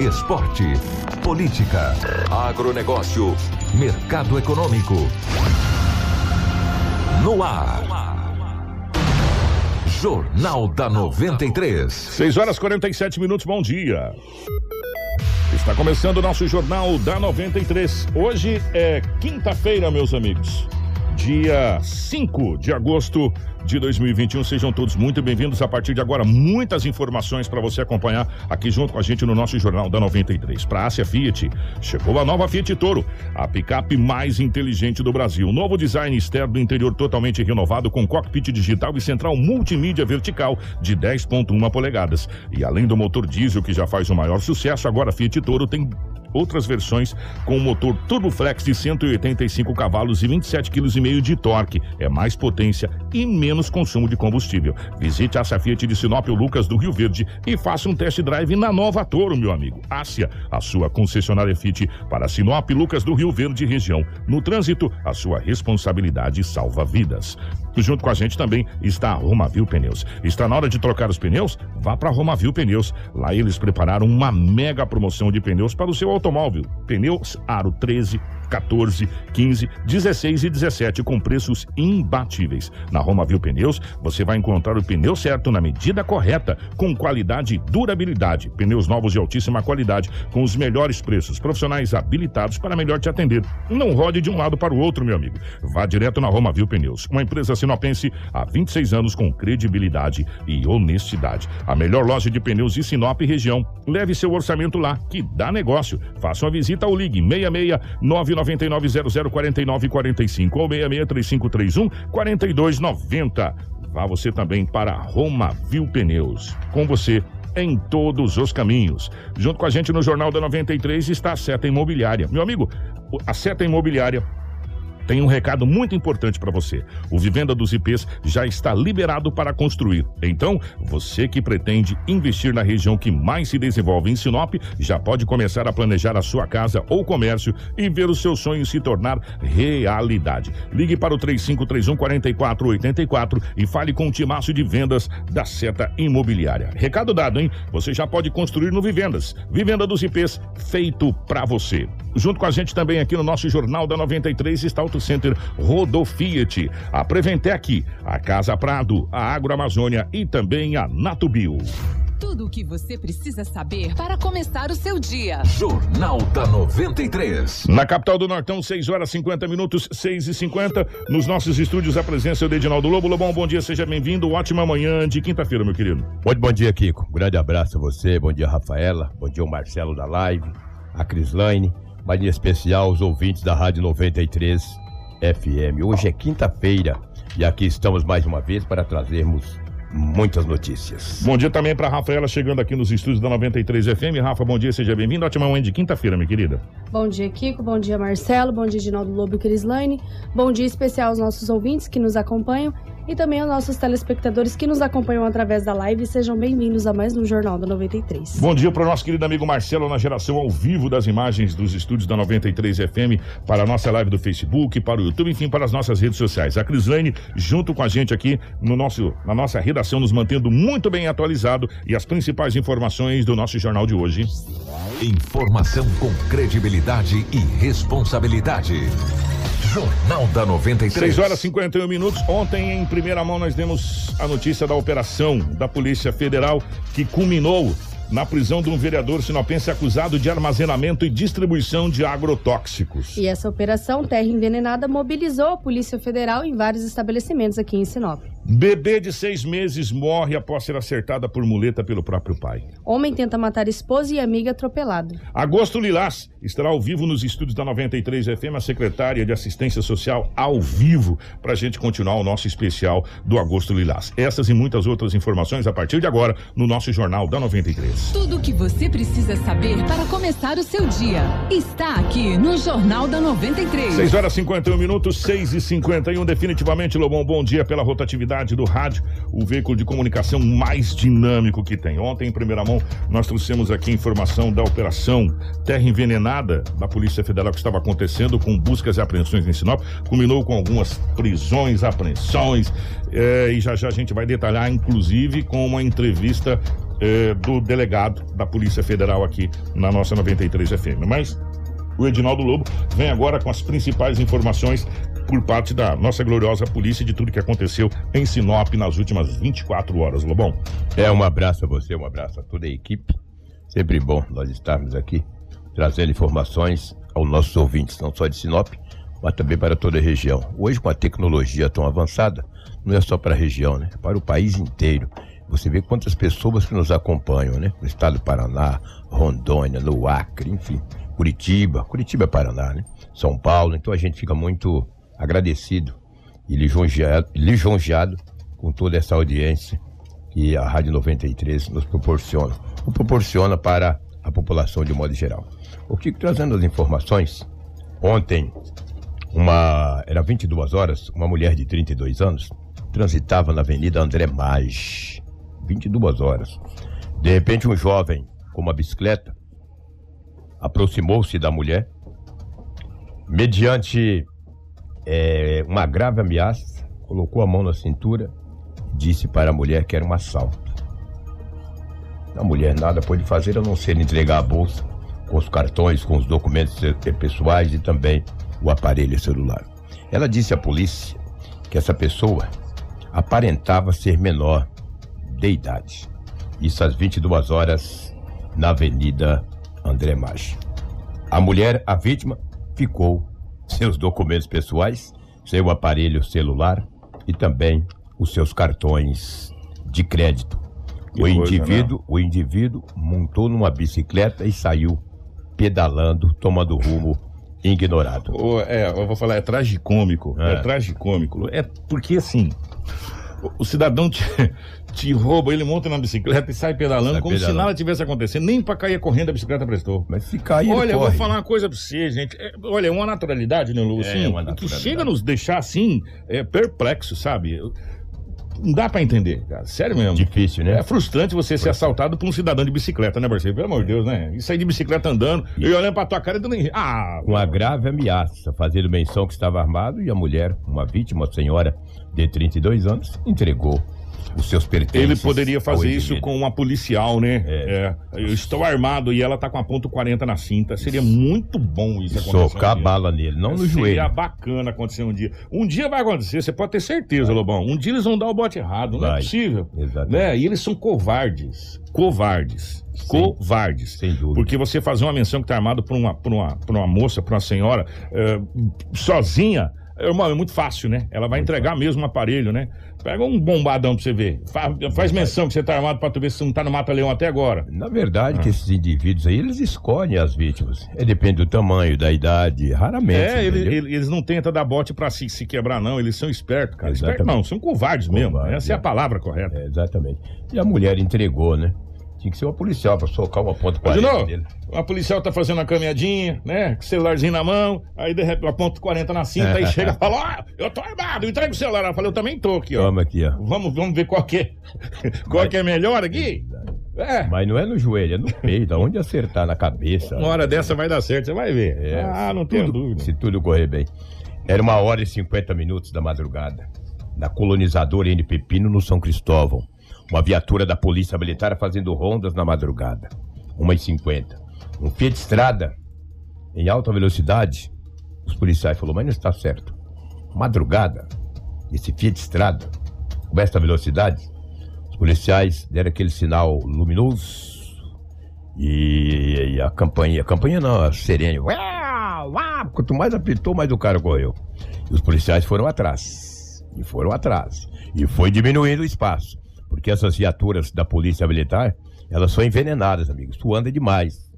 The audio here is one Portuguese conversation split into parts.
Esporte. Política. Agronegócio. Mercado econômico. No ar. Jornal da 93. 6 horas 47 minutos, bom dia. Está começando o nosso Jornal da 93. Hoje é quinta-feira, meus amigos. Dia 5 de agosto de 2021. Sejam todos muito bem-vindos. A partir de agora, muitas informações para você acompanhar aqui junto com a gente no nosso Jornal da 93. Para a Fiat, chegou a nova Fiat Toro, a picape mais inteligente do Brasil. Novo design externo do interior totalmente renovado com cockpit digital e central multimídia vertical de 10.1 polegadas. E além do motor diesel que já faz o maior sucesso, agora a Fiat Toro tem outras versões com motor Turboflex de 185 cavalos e 27,5 kg de torque. É mais potência e menos consumo de combustível. Visite a Fiat de Sinop, o Lucas do Rio Verde e faça um test drive na nova Toro, meu amigo. Ásia, a sua concessionária Fiat para Sinop, Lucas do Rio Verde região. No trânsito, a sua responsabilidade salva vidas. Junto com a gente também está a Romavil Pneus. Está na hora de trocar os pneus? Vá para Romavil Pneus. Lá eles prepararam uma mega promoção de pneus para o seu automóvel. Pneus Aro 13, 14, 15, 16 e 17 com preços imbatíveis. Na Romavil Pneus, você vai encontrar o pneu certo na medida correta, com qualidade e durabilidade. Pneus novos de altíssima qualidade, com os melhores preços, profissionais habilitados para melhor te atender. Não rode de um lado para o outro, meu amigo. Vá direto na Romavil Pneus, uma empresa sinopense há 26 anos com credibilidade e honestidade. A melhor loja de pneus de Sinop e região. Leve seu orçamento lá, que dá negócio. Faça uma visita ou ligue 66 999 0049 45 ou 66 3531 4290. Vá você também para Roma Viu Pneus. Com você em todos os caminhos. Junto com a gente no Jornal da 93 está a Seta Imobiliária. Meu amigo, a Seta Imobiliária tem um recado muito importante para você. O Vivenda dos IPs já está liberado para construir. Então, você que pretende investir na região que mais se desenvolve em Sinop, já pode começar a planejar a sua casa ou comércio e ver os seus sonhos se tornar realidade. Ligue para o 3531 4484 e fale com o timaço de vendas da Seta Imobiliária. Recado dado, hein? Você já pode construir no Vivendas. Vivenda dos IPs feito para você. Junto com a gente também aqui no nosso Jornal da 93 está o Center Rodofiat, a Preventec, a Casa Prado, a Agroamazônia e também a Natubio. Tudo o que você precisa saber para começar o seu dia. Jornal da 93. Na capital do Nortão, 6 horas 50 minutos, 6 e 50 Nos nossos estúdios, a presença do Edinaldo Lobo. Lobão, bom dia, seja bem-vindo. Ótima manhã de quinta-feira, meu querido. Muito bom dia, Kiko. Um grande abraço a você, bom dia, Rafaela, bom dia, o Marcelo da Live, a Crislaine, mas em especial os ouvintes da Rádio 93 FM. Hoje é quinta-feira e aqui estamos mais uma vez para trazermos muitas notícias. Bom dia também para Rafaela chegando aqui nos estúdios da 93 FM. Rafa, bom dia, seja bem-vindo. Ótima manhã de quinta-feira, minha querida. Bom dia, Kiko. Bom dia, Marcelo. Bom dia, Ginaldo Lobo e Crislaine. Bom dia especial aos nossos ouvintes que nos acompanham e também aos nossos telespectadores que nos acompanham através da live. Sejam bem-vindos a mais um Jornal da 93. Bom dia para o nosso querido amigo Marcelo na geração ao vivo das imagens dos estúdios da 93 FM para a nossa live do Facebook, para o YouTube, enfim, para as nossas redes sociais. A Crislane junto com a gente aqui no nosso, na nossa redação, nos mantendo muito bem atualizado e as principais informações do nosso jornal de hoje. Informação com credibilidade e responsabilidade. Jornal da 93. 6 horas e 51 minutos. Ontem, em primeira mão, nós demos a notícia da operação da Polícia Federal que culminou na prisão de um vereador sinopense acusado de armazenamento e distribuição de agrotóxicos. E essa operação Terra Envenenada mobilizou a Polícia Federal em vários estabelecimentos aqui em Sinop. Bebê de seis meses morre após ser acertada por muleta pelo próprio pai. Homem tenta matar esposa e amiga atropelado. Agosto Lilás estará ao vivo nos estúdios da 93 FM, a secretária de Assistência Social ao vivo, para a gente continuar o nosso especial do Agosto Lilás. Essas e muitas outras informações a partir de agora no nosso Jornal da 93. Tudo o que você precisa saber para começar o seu dia está aqui no Jornal da 93. 6 horas 51 minutos, 6 e 51 Definitivamente, Lobão, bom dia pela rotatividade do rádio, o veículo de comunicação mais dinâmico que tem. Ontem, em primeira mão, nós trouxemos aqui informação da operação Terra Envenenada da Polícia Federal que estava acontecendo com buscas e apreensões em Sinop. Culminou com algumas prisões, apreensões, eh, e já já a gente vai detalhar, inclusive, com uma entrevista eh, do delegado da Polícia Federal aqui na nossa 93 FM. Mas o Edinaldo Lobo vem agora com as principais informações por parte da nossa gloriosa polícia de tudo que aconteceu em Sinop nas últimas 24 horas, Lobão. É, um abraço a você, um abraço a toda a equipe. Sempre bom nós estarmos aqui trazendo informações aos nossos ouvintes, não só de Sinop, mas também para toda a região. Hoje, com a tecnologia tão avançada, não é só para a região, né? É para o país inteiro. Você vê quantas pessoas que nos acompanham, né? No estado do Paraná, Rondônia, no Acre, enfim, Curitiba, Curitiba é Paraná, né? São Paulo, então a gente fica muito agradecido e lisonjeado, lisonjeado com toda essa audiência que a Rádio 93 nos proporciona. O proporciona para a população de modo geral. O que trazendo as informações, ontem, uma era 22 horas, uma mulher de 32 anos transitava na Avenida André Maggi, 22 horas. De repente, um jovem com uma bicicleta aproximou-se da mulher, mediante é, uma grave ameaça, colocou a mão na cintura, disse para a mulher que era um assalto. A mulher nada pôde fazer a não ser entregar a bolsa com os cartões, com os documentos pessoais e também o aparelho celular. Ela disse à polícia que essa pessoa aparentava ser menor de idade. Isso às 22 horas na Avenida André Maggi. A mulher, a vítima, ficou seus documentos pessoais, seu aparelho celular e também os seus cartões de crédito. Que o coisa, indivíduo, o indivíduo montou numa bicicleta e saiu pedalando, tomando rumo ignorado. É, eu vou falar, é tragicômico. É, É. tragicômico. É porque assim, o, o cidadão te, rouba, ele monta na bicicleta e sai pedalando Sai como se pedalando. nada tivesse acontecendo. Nem pra cair correndo a bicicleta prestou. Mas se cair, Olha, eu vou falar uma coisa pra você, gente. É, olha, é uma naturalidade, né, Lu? É, Assim, uma que naturalidade. chega a nos deixar assim, é, perplexo, sabe? Não dá pra entender, cara. Sério mesmo. Difícil, né? É frustrante você ser assaltado por um cidadão de bicicleta, né, Marcelo? Pelo amor de Deus, né? E sair de bicicleta andando e olhando pra tua cara e dando. Ah! com a grave ameaça, fazendo menção que estava armado e a mulher, uma vítima, uma senhora de 32 anos, entregou os seus pertences. Ele poderia fazer isso com uma policial, né? É. Eu estou armado e ela tá com a ponto 40 na cinta. Seria muito bom isso acontecer. Socar a um bala nele, não no Seria joelho. bacana acontecer um dia. Um dia vai acontecer, você pode ter certeza, Lobão. Um dia eles vão dar o bote errado, não é Vai. possível. Exatamente. Né? E eles são covardes. Covardes. Covardes. Sem dúvida. Porque você fazer uma menção que tá armado por uma, por uma, por uma moça, por uma senhora, eh, sozinha, irmão, é muito fácil, né? Ela vai entregar mesmo o aparelho, né? Pega um bombadão pra você ver. Fa- Faz, menção que você tá armado pra tu ver se você não tá no Mata-Leão até agora. Na verdade, que esses indivíduos aí, eles escolhem as vítimas. É, depende do tamanho, da idade, raramente. É, ele- ele- eles não tentam dar bote pra se, se quebrar, não. Eles são espertos, cara. Espertos Exatamente. não, são covardes mesmo. Essa é a é. palavra correta. É, exatamente. E a mulher entregou, né? Tinha que ser uma policial pra socar uma ponta Ô, 40 Junô, dele. a policial tá fazendo uma caminhadinha, né? Com o celularzinho na mão, aí de repente aponta 40 na cinta, aí chega e fala, ó, eu tô armado, entrega o celular. Eu falei, eu também tô aqui, ó. Toma aqui, ó. Vamos, vamos ver qual que é, qual que é melhor aqui? É, Mas não é no joelho, é no peito, aonde acertar na cabeça. uma hora dessa vai dar certo, você vai ver. É, ah, não tenho tudo- dúvida. Se tudo correr bem. Era uma hora e 50 minutos da madrugada. Na colonizadora N Pepino, no São Cristóvão. Uma viatura da Polícia Militar fazendo rondas na madrugada. 1h50. Um Fiat Estrada em alta velocidade. Os policiais falaram, mas não está certo. Madrugada, esse Fiat Estrada, com esta velocidade, os policiais deram aquele sinal luminoso e, e a campanha, a campanha não, a sirene. Quanto mais apitou, mais o cara correu. E os policiais foram atrás. E foram atrás. E foi diminuindo o espaço. Porque essas viaturas da polícia militar, elas são envenenadas, amigos. Tu anda demais.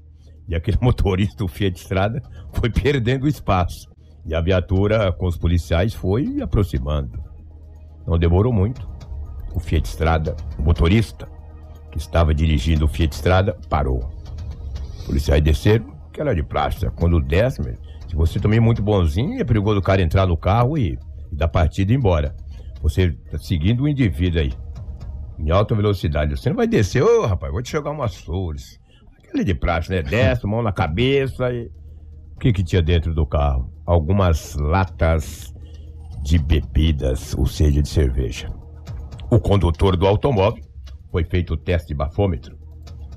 E aquele motorista, o Fiat Estrada, foi perdendo espaço. E a viatura com os policiais foi aproximando. Não demorou muito. O Fiat Estrada, o motorista que estava dirigindo o Fiat Estrada, parou. Os policiais desceram, que era de plástico. Quando desce, se você também é muito bonzinho, é perigoso o cara entrar no carro e, e dar partida ir embora. Você tá seguindo o indivíduo aí, em alta velocidade. Você não vai descer, ô rapaz, vou te jogar umas flores. Aquele de plástico, né? Desce, mão na cabeça e. O que que tinha dentro do carro? Algumas latas de bebidas, ou seja, de cerveja. O condutor do automóvel foi feito o teste de bafômetro.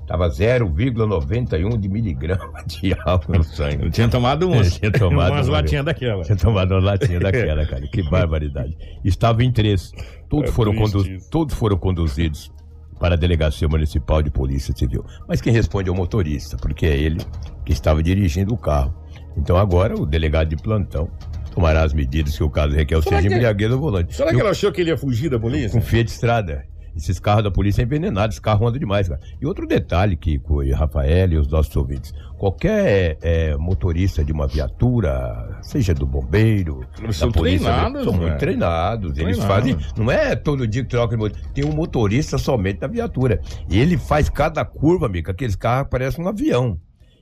Tava 0,91 de miligrama de álcool no sangue. Eu tinha tomado uns. Tinha tomado umas uma latinhas daquela. Tinha tomado uma latinha daquela, cara. Que barbaridade. Estava em três. Todos, É foram, condu- todos foram conduzidos para a Delegacia Municipal de Polícia Civil. Mas quem responde é o motorista, porque é ele que estava dirigindo o carro. Então agora o delegado de plantão tomará as medidas que o caso requer, ou Será seja, que- embriaguez ao volante. Será E que ela achou que ele ia fugir da polícia? com Fiat Estrada. Esses carros da polícia é envenenado, esse carro anda demais, cara. E outro detalhe, Kiko e Rafael e os nossos ouvintes. Qualquer é, motorista de uma viatura, seja do bombeiro, Eles são da polícia, treinados, são muito treinados. Eles fazem. Não é todo dia que troca de motor. Tem um motorista somente da viatura. E ele faz cada curva, amigo, aqueles carros parecem um avião.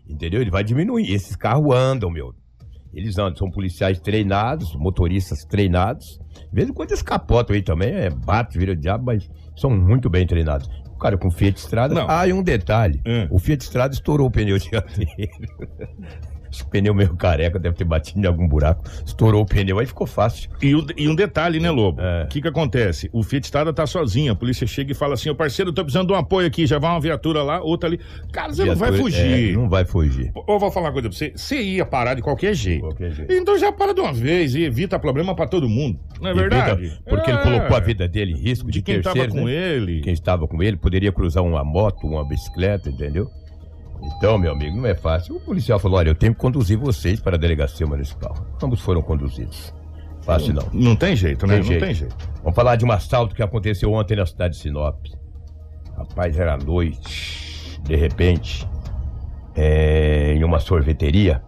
Entendeu? Ele vai diminuir. Esses carros andam, meu. Eles andam, são policiais treinados, motoristas treinados. De vez em quando eles capotam aí também, é, bate, vira diabo, mas são muito bem treinados. O cara com Fiat Estrada. Não. Ah, e um detalhe: Hum. o Fiat Estrada estourou o pneu dianteiro. Esse pneu meio careca, deve ter batido em algum buraco. Estourou o pneu, aí ficou fácil. E, o- e um detalhe, né, Lobo? O É. que que acontece? O Fiat Estrada tá sozinho, a polícia chega e fala assim, ô parceiro, tô precisando de um apoio aqui, já vai uma viatura lá, outra ali. Cara, você não vai Viatura- fugir. é, não vai fugir. Ou vou falar uma coisa pra você, você ia parar de qualquer jeito. Qualquer jeito. Então já para de uma vez e evita problema pra todo mundo. Não é verdade? Evita- Porque ele É. colocou a vida dele em risco de, de quem tava terceiros, com né? ele. Quem estava com ele poderia cruzar uma moto, uma bicicleta, entendeu? Então, meu amigo, não é fácil. O policial falou: olha, eu tenho que conduzir vocês para a delegacia municipal. Ambos foram conduzidos. Fácil não. Não tem jeito, né? Tem não jeito. tem jeito. Vamos falar de um assalto que aconteceu ontem na cidade de Sinop. Rapaz, era noite. De repente, é, em uma sorveteria,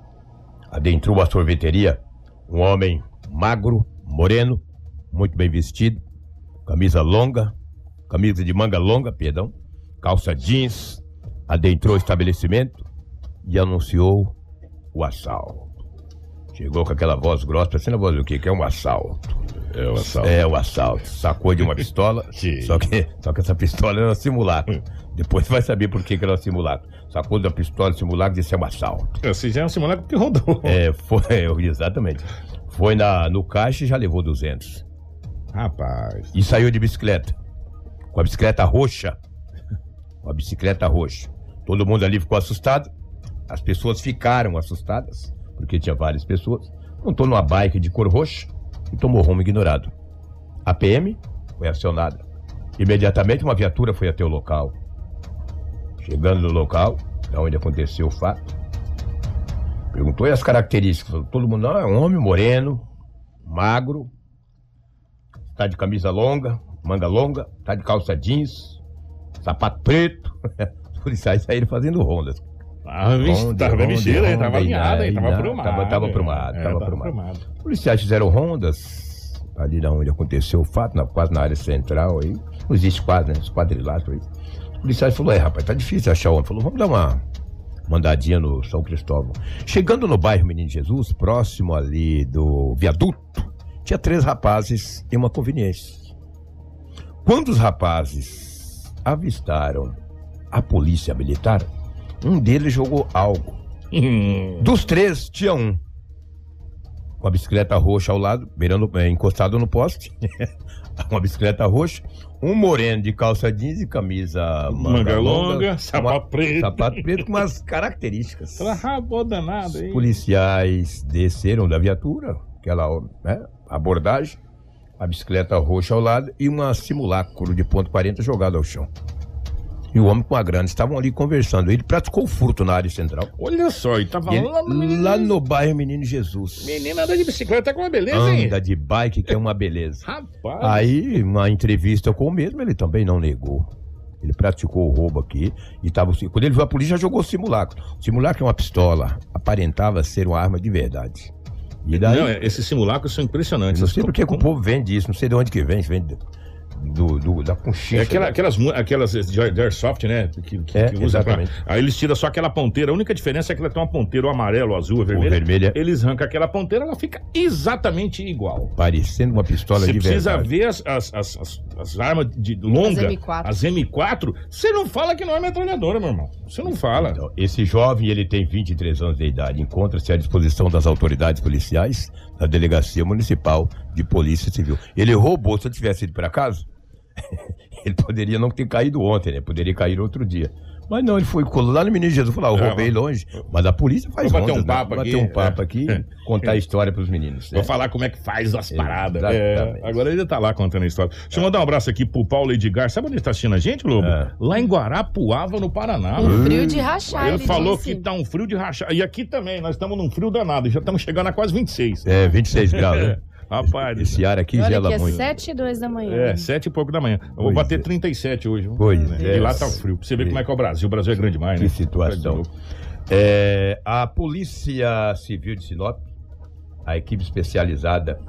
adentrou a sorveteria um homem magro, moreno, muito bem vestido, camisa longa, camisa de manga longa, perdão, calça jeans, adentrou o estabelecimento e anunciou o assalto. Chegou com aquela voz grossa, parecendo a voz do quê? Que é um assalto. É o assalto. É, o assalto. Sacou de uma pistola, só que, só que essa pistola era um simulacro. Depois vai saber por que, que era um simulacro. Sacou da pistola, simulacro, disse é um assalto. Esse já é um simulacro que rodou. É, foi, exatamente. Foi na, no caixa e já levou 200. Rapaz. E saiu de bicicleta. Com a bicicleta roxa. Com a bicicleta roxa. Todo mundo ali ficou assustado. As pessoas ficaram assustadas, porque tinha várias pessoas. Montou numa bike de cor roxa e tomou rumo ignorado. A PM foi acionada. Imediatamente uma viatura foi até o local. Chegando no local, onde aconteceu o fato, perguntou as características. Todo mundo, não, é um homem moreno, magro, tá de camisa longa, manga longa, tá de calça jeans, sapato preto. Policiais saíram fazendo rondas. Ah, vixe, Ronda, tava hein? ronda, Tava alinhado, hein? e Tava aprumado. tava- tava aprumado, É, tava aprumado. Os policiais fizeram rondas ali na onde aconteceu o fato, na- quase na área central aí. Não existe quase, né? Os quadriláteros aí. Os policiais falaram, é rapaz, tá difícil achar o homem. Falou, vamos dar uma mandadinha no São Cristóvão. Chegando no bairro Menino Jesus, próximo ali do viaduto, tinha três rapazes e uma conveniência. Quando os rapazes avistaram a polícia militar, um deles jogou algo. Hum, Dos três, tinha um. Com a bicicleta roxa ao lado, beirando, é, encostado no poste. uma bicicleta roxa. Um moreno de calça jeans e camisa manga, Manga longa, longa. sapato uma- preto. Sapato preto com umas características. Rabou danado, Os hein? policiais desceram da viatura, aquela né, abordagem, a bicicleta roxa ao lado e uma simulacro de ponto 40 jogado ao chão. E o homem com a grana estavam ali conversando. Ele praticou furto na área central. Olha só, e tava E ele- lá no menino. lá no bairro Menino Jesus. Menina anda de bicicleta com uma beleza, hein? Anda de bike, que é uma beleza. Rapaz. Aí, uma entrevista com o mesmo, ele também não negou. Ele praticou o roubo aqui e tava. Quando ele viu a polícia, já jogou o simulacro. O simulacro é uma pistola. Aparentava ser uma arma de verdade. E daí. Não, é, esses simulacros são impressionantes. não sei por que que o Como- povo vende isso, não sei de onde que vem, vem do, do- da conchinha. É aquela- aquelas, aquelas de airsoft, né? Que, que, É, que usa pra-. Aí eles tiram só aquela ponteira. A única diferença é que ela tem uma ponteira, o amarelo, o azul, vermelho. vermelho é Eles arrancam aquela ponteira, ela fica exatamente igual. parecendo uma pistola Você de precisa verdade. ver as, as, as, as- as armas de longa, As M4. as M4, você não fala que não é metralhadora, meu irmão. Você não fala. Então, esse jovem, ele tem 23 anos de idade, encontra-se à disposição das autoridades policiais da Delegacia Municipal de Polícia Civil. Ele roubou, se ele tivesse ido para casa, ele poderia não ter caído ontem, né? Poderia cair outro dia. Mas não, ele foi colou lá no Menino Jesus, falou, ah, eu É, roubei longe. Mas a polícia faz Vou bater um né? papo bater aqui, um papo é. aqui, É. contar a história pros meninos. Vou né? falar como é que faz as paradas. Exatamente. É, agora ele tá lá contando a história. Deixa eu mandar um abraço aqui pro Paulo Edgar. Sabe onde ele tá assistindo a gente, Lobo? É. Lá em Guarapuava, no Paraná. Um frio de rachar, Ele, ele, falou disse. que tá um frio de rachar. E aqui também, nós estamos num frio danado. Já estamos chegando a quase 26. É, 26 graus, né? Rapaz. Esse ar aqui Olha gela que é muito. 7 e 2 da manhã. É, sete e pouco da manhã. Eu vou Pois bater é. 37 hoje. viu? Pois E é. lá tá frio. Pra você ver como é que é o Brasil. O Brasil é grande demais, né? Que situação. É, a Polícia Civil de Sinop, a equipe especializada,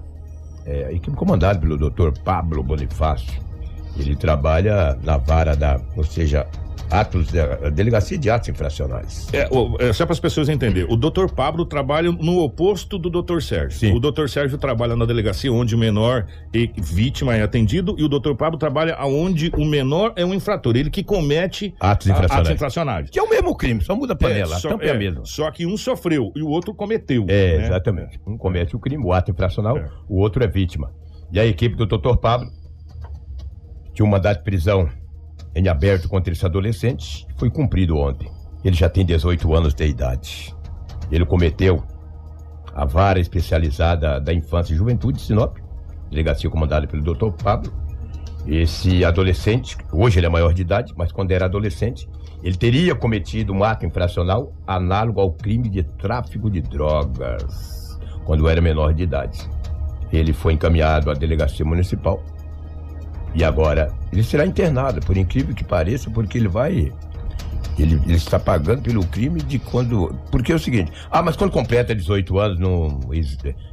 é, a equipe comandada pelo Dr. Pablo Bonifácio, ele trabalha na vara da, ou seja, atos, da delegacia de atos infracionais. É, é, só para as pessoas entenderem, o doutor Pablo trabalha no oposto do doutor Sérgio. Sim. O doutor Sérgio trabalha na delegacia onde o menor e vítima é atendido e o doutor Pablo trabalha onde o menor é um infrator, ele que comete Atos infracionais. atos infracionais. Que é o mesmo crime, só muda a panela, É, só, é é, só que um sofreu e o outro cometeu. É, né? exatamente. Um comete o crime, o ato infracional, É. o outro é vítima. E a equipe do Dr. Pablo tinha um mandado de prisão em aberto contra esse adolescente, foi cumprido ontem. Ele já tem 18 anos de idade. Ele cometeu a vara especializada da infância e juventude de Sinop, delegacia comandada pelo Dr. Pablo. Esse adolescente, hoje ele é maior de idade, mas quando era adolescente, ele teria cometido um ato infracional análogo ao crime de tráfico de drogas, quando era menor de idade. Ele foi encaminhado à delegacia municipal e agora ele será internado, por incrível que pareça, porque ele vai. Ele, ele está pagando pelo crime de quando. Porque é o seguinte: ah, mas quando completa 18 anos, não.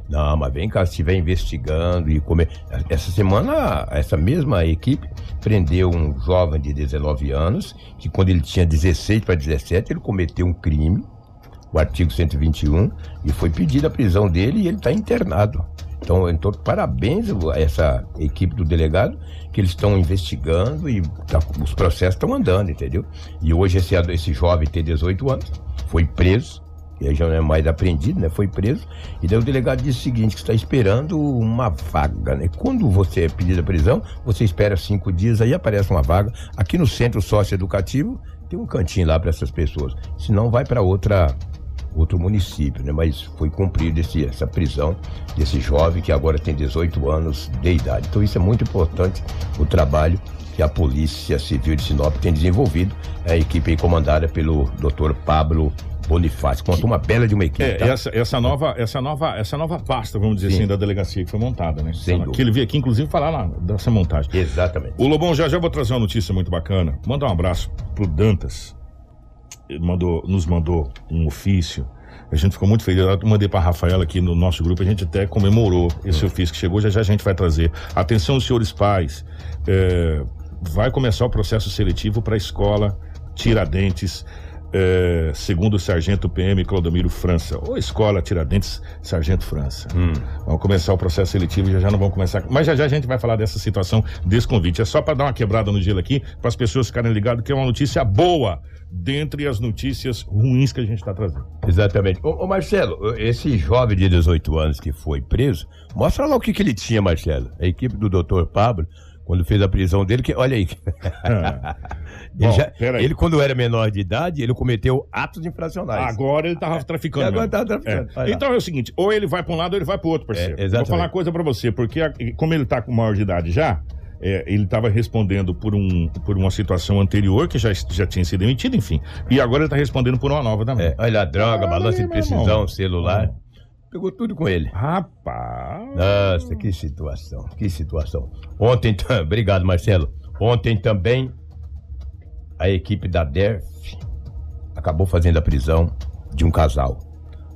Não, mas vem cá, se estiver investigando e comer. Essa semana, essa mesma equipe prendeu um jovem de 19 anos, que quando ele tinha 16 para 17, ele cometeu um crime, o artigo 121, e foi pedida a prisão dele e ele está internado. Então, então, parabéns a essa equipe do delegado, que eles estão investigando e tá- os processos estão andando, entendeu? E hoje esse, esse jovem tem 18 anos, foi preso, e aí já não é mais apreendido, né? Foi preso. E daí o delegado disse o seguinte, que está esperando uma vaga, né? Quando você é pedido a prisão, você espera cinco dias, aí aparece uma vaga. Aqui no centro socioeducativo tem um cantinho lá para essas pessoas. Senão vai para outra outro município, né? Mas foi cumprida essa prisão desse jovem que agora tem 18 anos de idade. Então isso é muito importante o trabalho que a Polícia Civil de Sinop tem desenvolvido, a equipe aí comandada pelo Dr. Pablo Bonifácio. Conta uma bela de uma equipe. É, tá? essa, essa, nova, essa, nova, essa nova pasta, vamos dizer Sim. assim, da delegacia que foi montada, né? Sem que ele veio aqui, inclusive, falar lá dessa montagem. Exatamente. O Lobão, já já vou trazer uma notícia muito bacana. Mandar um abraço pro Dantas. Ele mandou, nos mandou um ofício. A gente ficou muito feliz. Eu mandei pra Rafaela aqui no nosso grupo. A gente até comemorou esse ofício que chegou. Já já a gente vai trazer. Atenção, senhores pais. é, vai começar o processo seletivo para a escola Tiradentes. é, segundo o sargento PM Clodomiro França, ou escola Tiradentes Sargento França. Vamos começar o processo seletivo, já já não vamos começar. Mas já já a gente vai falar dessa situação, desse convite. É só para dar uma quebrada no gelo aqui, para as pessoas ficarem ligadas que é uma notícia boa, dentre as notícias ruins que a gente está trazendo. Exatamente. Ô, ô, Marcelo, esse jovem de 18 anos que foi preso, mostra lá o que, que ele tinha, Marcelo. A equipe do doutor Pablo, quando fez a prisão dele, que olha aí. ele, Bom, já- ele, quando era menor de idade, ele cometeu atos infracionais. Agora ele tava traficando. Agora traficando. É. Então é o seguinte, ou ele vai para um lado ou ele vai para outro, parceiro. É, exatamente. Vou falar uma coisa para você, porque como ele tá com maior de idade já, é, ele estava respondendo por, um, por uma situação anterior que já, já tinha sido emitida, enfim. E agora ele está respondendo por uma nova também. É, olha a droga, Olha balança de meu irmão. precisão, celular. Pegou tudo com ele. Rapaz. Nossa, que situação, que situação. Ontem, obrigado Marcelo. Ontem também a equipe da DERF acabou fazendo a prisão de um casal,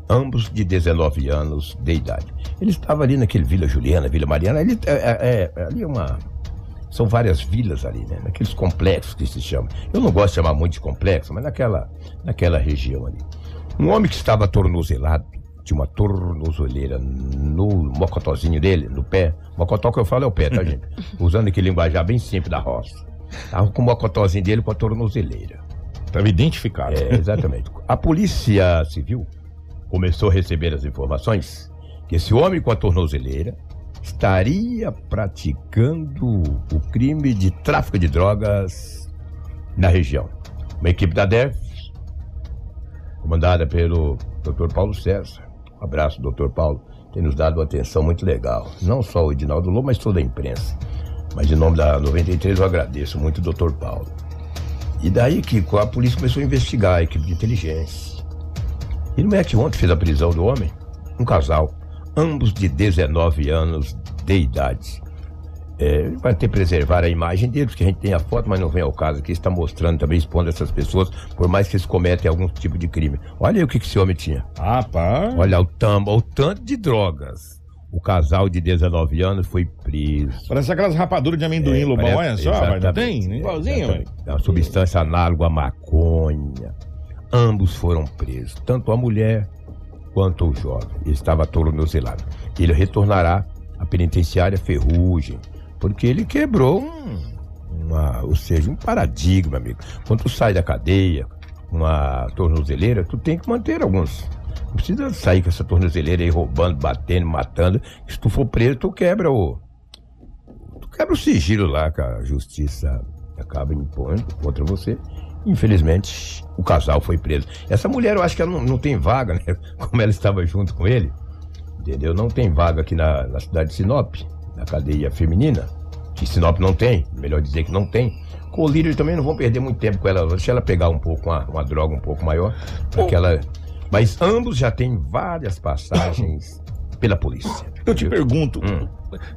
ambos de 19 anos de idade. Eles estavam ali naquele Vila Juliana, Vila Mariana, ali é, é- é- ali é uma são várias vilas ali, né? Naqueles complexos que se chama. Eu não gosto de chamar muito de complexo, mas naquela, naquela região ali. Um homem que estava atornozelado, tinha uma tornozeleira no mocotózinho dele, no pé. Mocotó que eu falo é o pé, tá, gente? Usando aquele linguajar bem simples da roça. Tava com o mocotózinho dele com a tornozeleira. Estava identificado. É, exatamente. A polícia civil começou a receber as informações que esse homem com a tornozeleira estaria praticando o crime de tráfico de drogas na região. Uma equipe da DEF, comandada pelo Dr. Paulo César. Um abraço, Dr. Paulo. Tem nos dado uma atenção muito legal. Não só o Edinaldo Lobo, mas toda a imprensa. Mas em nome da 93 eu agradeço muito o Dr. Paulo. E daí que a polícia começou a investigar a equipe de inteligência. E não é que ontem fez a prisão do homem? Um casal, ambos de 19 anos de idade. É, vai ter que preservar a imagem deles, porque a gente tem a foto, mas não vem ao caso aqui. Está mostrando também, expondo essas pessoas, por mais que eles cometem algum tipo de crime. Olha aí o que, que esse homem tinha. Rapaz. Olha o, tambo, o tanto de drogas. O casal de 19 anos foi preso. Parece aquelas rapaduras de amendoim, É, Lobão, parece- olha só, mas não tem? Igualzinho, exatamente. velho. É uma substância análoga à maconha. Ambos foram presos, tanto a mulher quanto o jovem. Estava tornozelado. Ele retornará à penitenciária Ferrugem, porque ele quebrou um, uma, ou seja, um paradigma, amigo. Quando tu sai da cadeia, uma tornozeleira, tu tem que manter alguns. Não precisa sair com essa tornozeleira aí roubando, batendo, matando. Se tu for preso, tu quebra o, tu quebra o sigilo lá que a justiça acaba impondo contra você. Infelizmente, o casal foi preso. Essa mulher, eu acho que ela não, não tem vaga, né? Como ela estava junto com ele, entendeu? Não tem vaga aqui na, na cidade de Sinop, na cadeia feminina. Que Sinop não tem, melhor dizer que não tem. Colírio também não vão perder muito tempo com ela. Deixa ela pegar um pouco, uma, uma droga um pouco maior. Pra que ela... Mas ambos já têm várias passagens pela polícia. Eu te pergunto, Hum.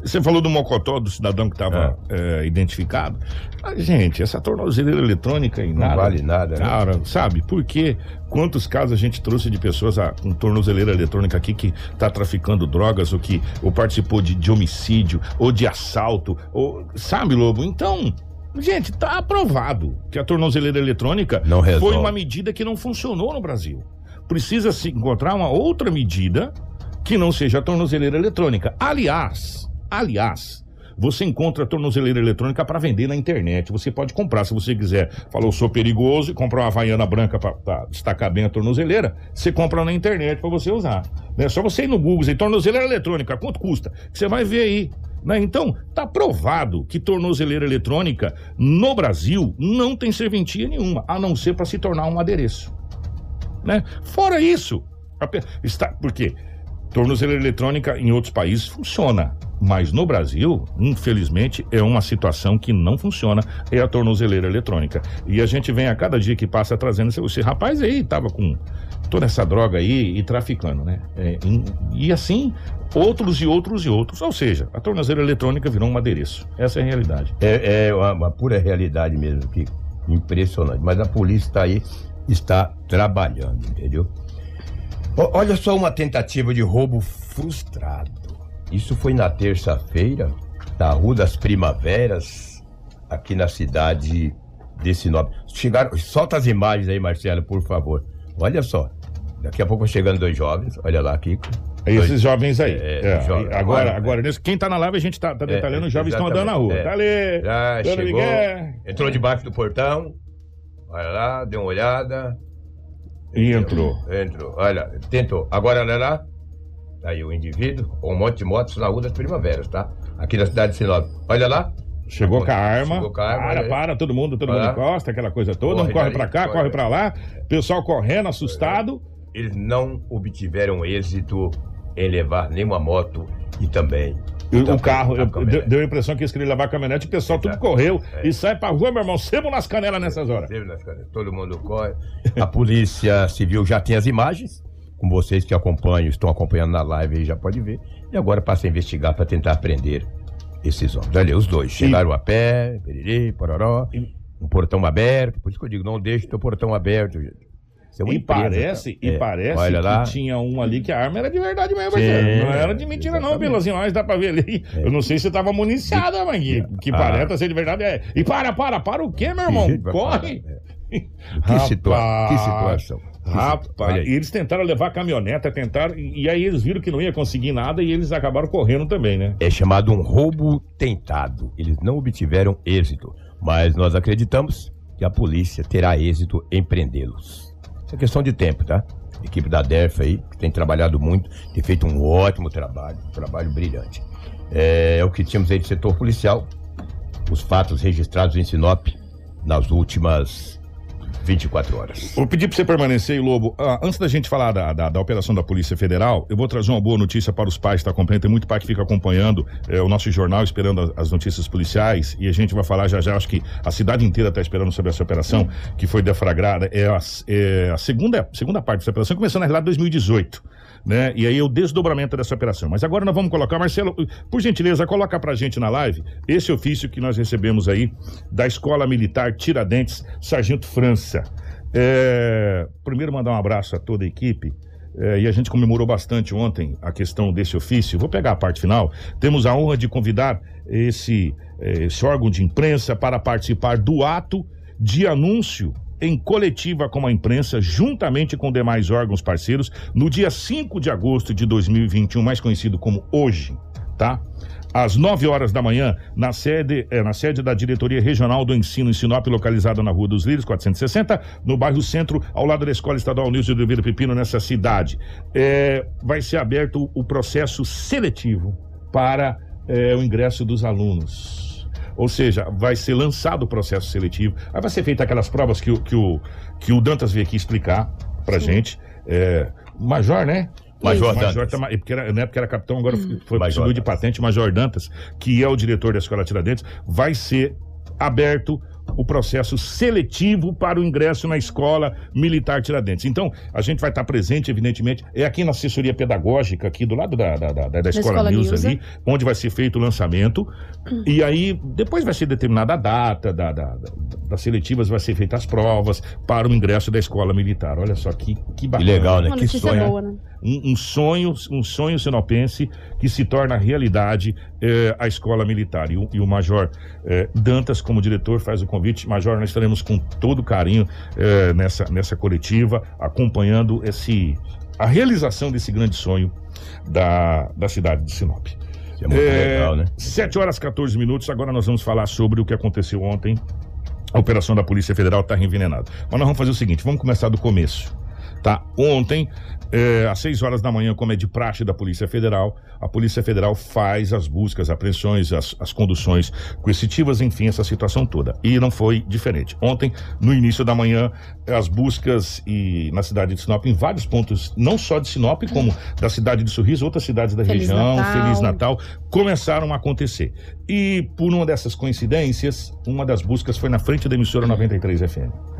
Você falou do mocotó do cidadão que estava identificado. Mas, gente, essa tornozeleira eletrônica e Não nada. vale nada, né? Cara, sabe? Porque quantos casos a gente trouxe de pessoas ah, com tornozeleira eletrônica aqui que tá traficando drogas ou que ou participou de, de homicídio ou de assalto, ou sabe, Lobo? Então, gente, tá aprovado que a tornozeleira eletrônica Não foi uma medida que não funcionou no Brasil. Precisa se encontrar uma outra medida que não seja tornozeleira eletrônica. Aliás, aliás, você encontra tornozeleira eletrônica para vender na internet. Você pode comprar se você quiser. Falou, sou perigoso e comprar uma havaiana branca para destacar bem a tornozeleira. Você compra na internet para você usar. É só você ir no Google e tornozeleira eletrônica, quanto custa? Você vai ver aí. né? Então, tá provado que tornozeleira eletrônica no Brasil não tem serventia nenhuma, a não ser para se tornar um adereço né? Fora isso, está por quê? Tornozeleira eletrônica em outros países funciona, mas no Brasil, infelizmente, é uma situação que não funciona, é a tornozeleira eletrônica. E a gente vem a cada dia que passa trazendo esse, esse rapaz aí tava com toda essa droga aí e traficando, né? É, em- e assim, outros e outros e outros. Ou seja, a tornozeleira eletrônica virou um adereço. Essa é a realidade. É, é uma, uma pura realidade mesmo, que impressionante. Mas a polícia está aí, está trabalhando, entendeu? Olha só uma tentativa de roubo frustrado. Isso foi na terça-feira, na Rua das Primaveras, aqui na cidade de Sinop. Chegaram, solta as imagens aí, Marcelo, por favor. Olha só. Daqui a pouco chegando dois jovens, olha lá, Kiko. É Dois- esses jovens aí. É, É, agora, Agora, agora, nesse- quem tá na live, a gente tá, tá detalhando, os jovens estão andando na rua. é. Tá ali. Já chegou, Miguel. entrou debaixo do portão. Olha lá, deu uma olhada. E entrou. Entrou, olha, tentou. Agora olha lá. Tá aí o indivíduo, um monte de motos na Rua das Primaveras, tá? Aqui na cidade de Sinop. Olha lá. Chegou com a arma. Chegou com a arma, para, aí. para, todo mundo, todo mundo encosta, aquela coisa toda. Corre um corre pra cá, corre. corre pra lá. Pessoal correndo, assustado. Eles não obtiveram êxito em levar nenhuma moto e também Então, o carro, eu- com deu, a impressão que eles queriam levar a caminhonete, o pessoal tudo Exato. correu É. e sai pra rua, meu irmão, sebo nas canelas nessas horas. Teve nas canetas, Todo mundo corre. A Polícia Civil já tem as imagens. Como vocês que acompanham, estão acompanhando na live aí, já pode ver. E agora passa a investigar para tentar prender esses homens. Olha, os dois chegaram a pé, periri, pororó, um portão aberto. Por isso que eu digo, não deixe teu portão aberto, gente. É E empresa, parece, cara. e É, parece olha lá. que tinha um ali que a arma era de verdade mesmo, parceiro. Não era de mentira, não, exatamente. Pelosinho. Mas dá pra ver ali. É. Eu não sei se tava municiada, mas que, que Ah. parece ser de verdade. É. E para, para, para o quê, meu irmão? Corre! Que, situa que situação. Rapaz, eles tentaram levar a caminhonete, tentaram, e aí eles viram que não ia conseguir nada e eles acabaram correndo também, né? É chamado um roubo tentado. Eles não obtiveram êxito, mas nós acreditamos que a polícia terá êxito em prendê-los. Isso é questão de tempo, tá? A equipe da DERF aí, que tem trabalhado muito, tem feito um ótimo trabalho, um trabalho brilhante. É, é o que tínhamos aí de setor policial, os fatos registrados em Sinop nas últimas 24 horas. Vou pedir pra você permanecer Lobo. Ah, antes da gente falar da, da, da operação da Polícia Federal, eu vou trazer uma boa notícia para os pais que estão acompanhando. Tem muito pai que fica acompanhando eh, o nosso jornal, esperando as, as notícias policiais. E a gente vai falar já já. Acho que a cidade inteira está esperando sobre essa operação que foi deflagrada. É a, é a segunda, segunda parte dessa operação, começou na realidade em 2018. Né? E aí é o desdobramento dessa operação. Mas agora nós vamos colocar, Marcelo, por gentileza, coloca pra gente na live esse ofício que nós recebemos aí da Escola Militar Tiradentes, Sargento França. É, primeiro mandar um abraço a toda a equipe. É, e a gente comemorou bastante ontem a questão desse ofício. Vou pegar a parte final. Temos a honra de convidar esse, eh, esse órgão de imprensa para participar do ato de anúncio em coletiva com a imprensa, juntamente com demais órgãos parceiros, no dia 5 de agosto de 2021, mais conhecido como hoje, tá? Às 9 horas da manhã, na sede, eh, na sede da Diretoria Regional do Ensino em Sinop, localizada na Rua dos Lírios, 460, no bairro Centro, ao lado da Escola Estadual Nilson de Oliveira Pepino, nessa cidade. Eh, vai ser aberto o processo seletivo para eh, o ingresso dos alunos. Ou seja, vai ser lançado o processo seletivo. Aí vai ser feita aquelas provas que, o- que, o, que o Dantas veio aqui explicar pra gente. É, major, né? Major Major Dantas. tá ma- porque era, na época era capitão, agora foi Major subiu de patente, Major Dantas, que é o diretor da Escola Tiradentes, vai ser aberto o processo seletivo para o ingresso na Escola Militar Tiradentes. Então, a gente vai estar presente, evidentemente, é aqui na assessoria pedagógica, aqui do lado da, da, da, da Escola, Escola News ali, onde vai ser feito o lançamento. E aí, depois vai ser determinada a data da, da- da- das seletivas, vai ser feitas as provas para o ingresso da Escola Militar. Olha só que, que Que bacana. legal, né? Uma Que sonho. boa, né? Um, um sonho, um sonho sinopense que se torna realidade eh, a escola militar. E o, e o Major eh, Dantas, como diretor, faz o convite. Major, nós estaremos com todo carinho eh, nessa, nessa coletiva, acompanhando esse, a realização desse grande sonho da, da cidade de Sinop. Isso é muito É, legal, né? 7 horas 14 minutos. Agora nós vamos falar sobre o que aconteceu ontem. A operação da Polícia Federal está envenenada. Mas nós vamos fazer o seguinte: vamos começar do começo. Tá? Ontem, eh, às 6 horas da manhã, como é de praxe da Polícia Federal, a Polícia Federal faz as buscas, apreensões, as, as conduções coercitivas, enfim, essa situação toda. E não foi diferente. Ontem, no início da manhã, as buscas e na cidade de Sinop, em vários pontos, não só de Sinop, como da cidade de Sorriso, outras cidades da Feliz região, Natal. Feliz Natal, começaram a acontecer. E por uma dessas coincidências, uma das buscas foi na frente da emissora 93 FM.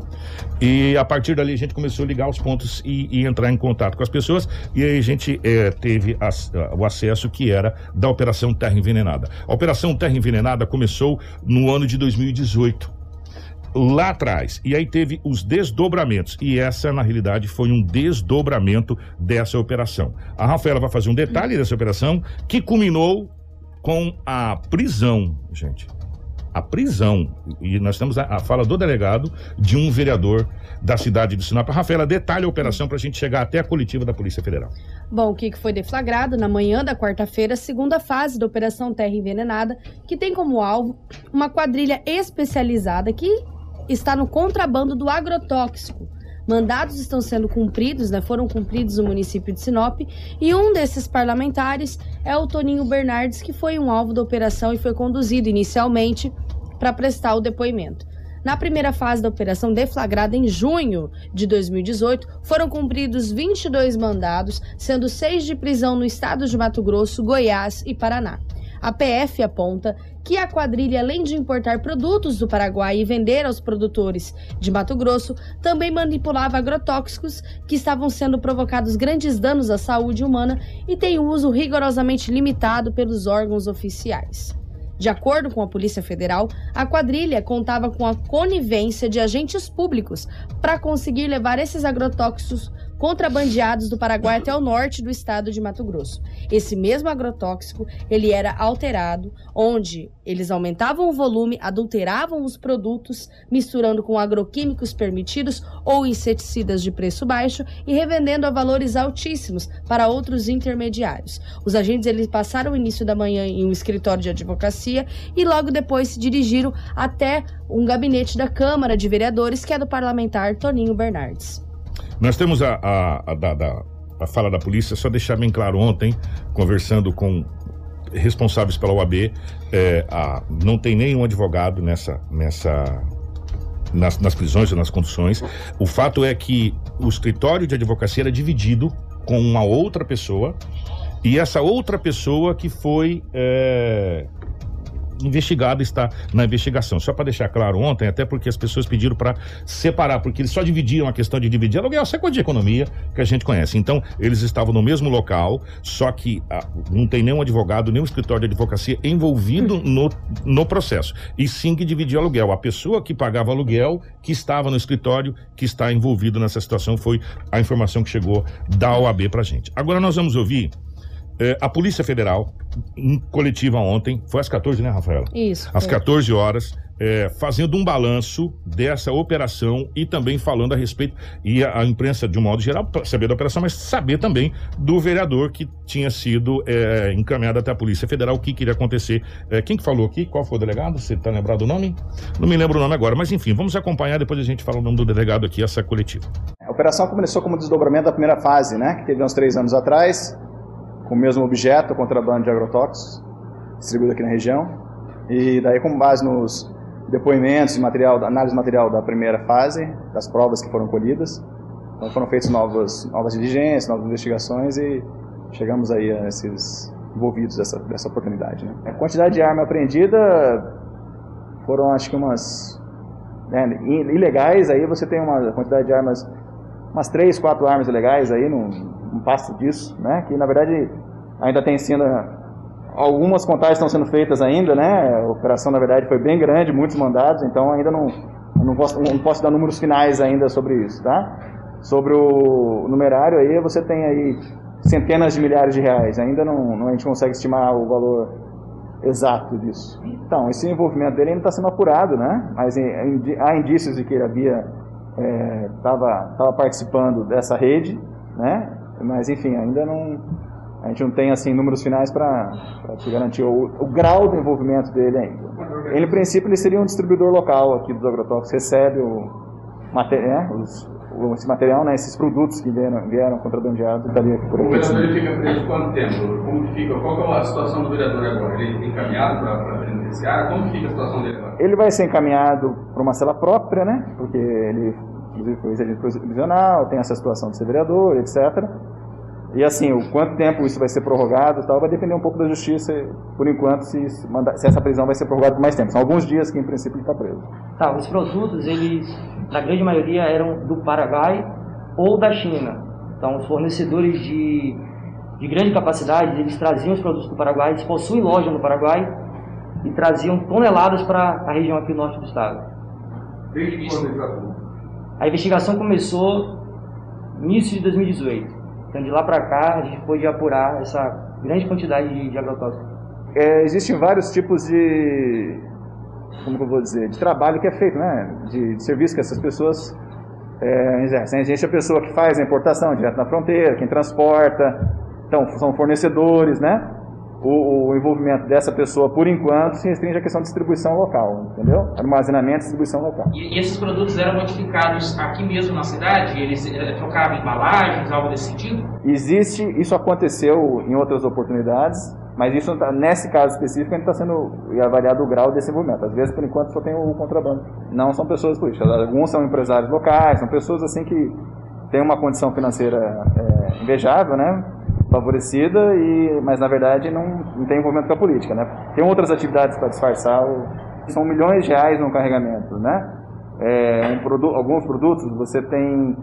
E a partir dali a gente começou a ligar os pontos e, e entrar em contato com as pessoas. E aí a gente eh, teve as- ah, o acesso que era da Operação Terra Envenenada. A Operação Terra Envenenada começou no ano de 2018 lá atrás. E aí teve os desdobramentos. E essa, na realidade, foi um desdobramento dessa operação. A Rafaela vai fazer um detalhe dessa operação que culminou com a prisão, gente. A prisão. E nós temos a, a fala do delegado de um vereador da cidade de Sinop. Rafaela, detalhe a operação para a gente chegar até a coletiva da Polícia Federal. Bom, o que foi deflagrado na manhã da quarta-feira, segunda fase da Operação Terra Envenenada, que tem como alvo uma quadrilha especializada que está no contrabando do agrotóxico. Mandados estão sendo cumpridos, né? Foram cumpridos no município de Sinop, e um desses parlamentares é o Toninho Bernardes, que foi um alvo da operação e foi conduzido inicialmente para prestar o depoimento. Na primeira fase da operação, deflagrada em junho de 2018, foram cumpridos 22 mandados, sendo seis de prisão no estado de Mato Grosso, Goiás e Paraná. A PF aponta que a quadrilha, além de importar produtos do Paraguai e vender aos produtores de Mato Grosso, também manipulava agrotóxicos que estavam sendo provocados grandes danos à saúde humana e tem uso rigorosamente limitado pelos órgãos oficiais. De acordo com a Polícia Federal, a quadrilha contava com a conivência de agentes públicos para conseguir levar esses agrotóxicos contrabandeados do Paraguai até o norte do estado de Mato Grosso. Esse mesmo agrotóxico, ele era alterado, onde eles aumentavam o volume, adulteravam os produtos, misturando com agroquímicos permitidos ou inseticidas de preço baixo e revendendo a valores altíssimos para outros intermediários. Os agentes eles passaram o início da manhã em um escritório de advocacia e logo depois se dirigiram até um gabinete da Câmara de Vereadores, que é do parlamentar Toninho Bernardes. Nós temos a, a, a, da- a fala da polícia, só deixar bem claro ontem, conversando com responsáveis pela OAB, é, a- não tem nenhum advogado nessa, nessa, nas, nas prisões ou nas conduções. O fato é que o escritório de advocacia era dividido com uma outra pessoa e essa outra pessoa que foi é, investigada está na investigação. Só para deixar claro ontem, até porque as pessoas pediram para separar, porque eles só dividiam a questão de dividir aluguel, essa é coisa de economia que a gente conhece. Então, eles estavam no mesmo local, só que ah, não tem nenhum advogado, nenhum escritório de advocacia envolvido no, no processo. E sim que dividia aluguel. A pessoa que pagava aluguel, que estava no escritório, que está envolvido nessa situação, foi a informação que chegou da OAB pra gente. Agora nós vamos ouvir eh, a Polícia Federal, em coletiva ontem, foi às 14, né, Rafaela? Isso. às foi. 14 horas, é, fazendo um balanço dessa operação e também falando a respeito, e a, a imprensa, de um modo geral, saber da operação, mas saber também do vereador que tinha sido é, encaminhado até a Polícia Federal, o que queria acontecer. É, quem que falou aqui? Qual foi o delegado? Você está lembrado do nome? Não me lembro o nome agora, mas enfim, vamos acompanhar, depois a gente fala o nome do delegado aqui, essa coletiva. A operação começou como desdobramento da primeira fase, né, que teve uns três anos atrás, com o mesmo objeto, contrabando de agrotóxicos, distribuído aqui na região. E daí, com base nos depoimentos e material, análise de material da primeira fase, das provas que foram colhidas, então foram feitas novas, novas diligências, novas investigações e chegamos aí a esses envolvidos dessa, dessa oportunidade. Né. A quantidade de arma apreendida foram, acho que umas né, ilegais, aí você tem uma quantidade de armas umas três, quatro armas ilegais aí, não, não passa disso, né? Que na verdade ainda tem sendo algumas contagens estão sendo feitas ainda, né? A operação na verdade foi bem grande, muitos mandados, então ainda não não posso, não posso dar números finais ainda sobre isso, tá? Sobre o numerário aí, você tem aí centenas de milhares de reais, ainda não, não a gente consegue estimar o valor exato disso. Então, esse envolvimento dele ainda está sendo apurado, né? Mas eh, há indícios de que ele havia estava tava participando dessa rede, né? Mas enfim, ainda não a gente não tem assim números finais para te garantir o, o grau de envolvimento dele ainda. Ele, em princípio, ele seria um distribuidor local aqui dos agrotóxicos, recebe o, mate- né, os- o- esse material, né, esses produtos que vieram, vieram contrabandeados, estaria aqui por O aqui. vereador sim. ele fica preso quanto tempo? Como que fica? Qual é a situação do vereador agora? Ele tem encaminhado para a penitenciária? Como que fica a situação dele agora? Ele vai ser encaminhado para uma cela própria, né? Porque ele, inclusive, foi agente provisional, tem essa situação de ser vereador, etc. E assim, o quanto tempo isso vai ser prorrogado e tal, vai depender um pouco da justiça, por enquanto, se, se manda- se essa prisão vai ser prorrogada por mais tempo. São alguns dias que, em princípio, ele está preso. Tá, os produtos, eles, na grande maioria, eram do Paraguai ou da China. Então, os fornecedores de, de grande capacidade, eles traziam os produtos do Paraguai, eles possuem loja no Paraguai e traziam toneladas para a região aqui norte do estado. Desde quando ele está A investigação começou início de 2018. Então, de lá para cá, a gente pôde apurar essa grande quantidade de, de agrotóxicos. É, existem vários tipos de, como eu vou dizer, de trabalho que é feito, né? De, de serviço que essas pessoas é, exercem. Existe a pessoa que faz a importação direto na fronteira, quem transporta, então são fornecedores, né? O, o envolvimento dessa pessoa, por enquanto, se restringe à questão de distribuição local, entendeu? Armazenamento e distribuição local. E, e esses produtos eram notificados aqui mesmo na cidade? Eles eh, trocavam embalagens, algo desse sentido? Existe, isso aconteceu em outras oportunidades, mas isso, tá- nesse caso específico, ainda está sendo avaliado o grau desse envolvimento. Às vezes, por enquanto, só tem o contrabando. Não são pessoas políticas. Alguns são empresários locais, são pessoas assim que têm uma condição financeira é, invejável, né? Favorecida, e, mas na verdade não, não tem envolvimento com a política, né? Tem outras atividades para disfarçar, são milhões de reais no carregamento, né? É, um alguns produtos você tem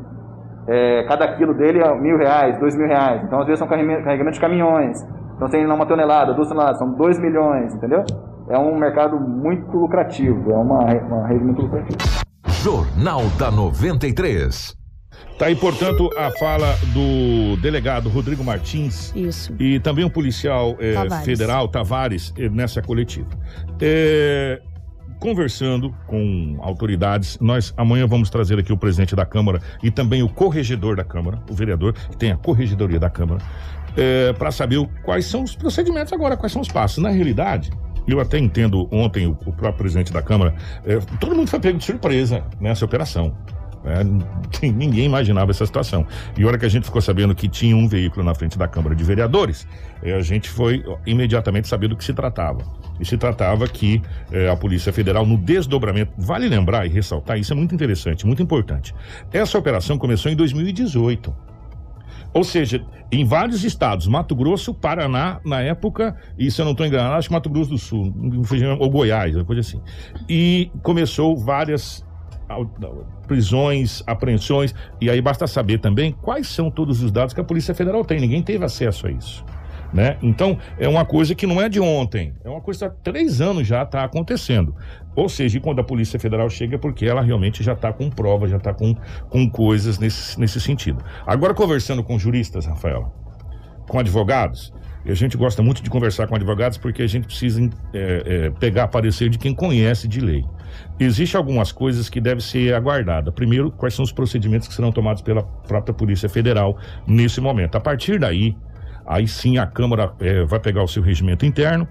é, cada quilo dele é mil reais, dois mil reais. Então às vezes são carregamentos de caminhões. Então tem uma tonelada, duas toneladas, são dois milhões, entendeu? É um mercado muito lucrativo, é uma, uma rede muito lucrativa. Jornal da 93. Tá aí, portanto, a fala do delegado Rodrigo Martins. Isso. E também o policial eh, Tavares. federal Tavares eh, nessa coletiva. Eh, conversando com autoridades, nós amanhã vamos trazer aqui o presidente da Câmara e também o corregedor da Câmara, o vereador, que tem a corregedoria da Câmara, para saber o- quais são os procedimentos agora, quais são os passos. Na realidade, eu até entendo ontem o, o próprio presidente da Câmara, todo mundo foi pego de surpresa nessa operação. É, ninguém imaginava essa situação. E a hora que a gente ficou sabendo que tinha um veículo na frente da Câmara de Vereadores, eh, a gente foi imediatamente saber do que se tratava. E se tratava que eh, a Polícia Federal, no desdobramento, vale lembrar e ressaltar, isso é muito interessante, muito importante. Essa operação começou em 2018. Ou seja, em vários estados, Mato Grosso, Paraná, na época, e se eu não estou enganado, acho que Mato Grosso do Sul, ou Goiás, uma coisa assim. E começou várias prisões, apreensões, e aí basta saber também quais são todos os dados que a Polícia Federal tem. Ninguém teve acesso a isso. Né? Então, é uma coisa que não é de ontem, é uma coisa que há três anos já está acontecendo. Ou seja, quando a Polícia Federal chega, é porque ela realmente já está com provas, já está com, com coisas nesse, nesse sentido. Agora, conversando com juristas, Rafaela, com advogados, e a gente gosta muito de conversar com advogados porque a gente precisa é, é, pegar parecer de quem conhece de lei. Existem algumas coisas que devem ser aguardadas. Primeiro, quais são os procedimentos que serão tomados pela própria Polícia Federal nesse momento. A partir daí, aí sim a Câmara é, vai pegar o seu regimento interno,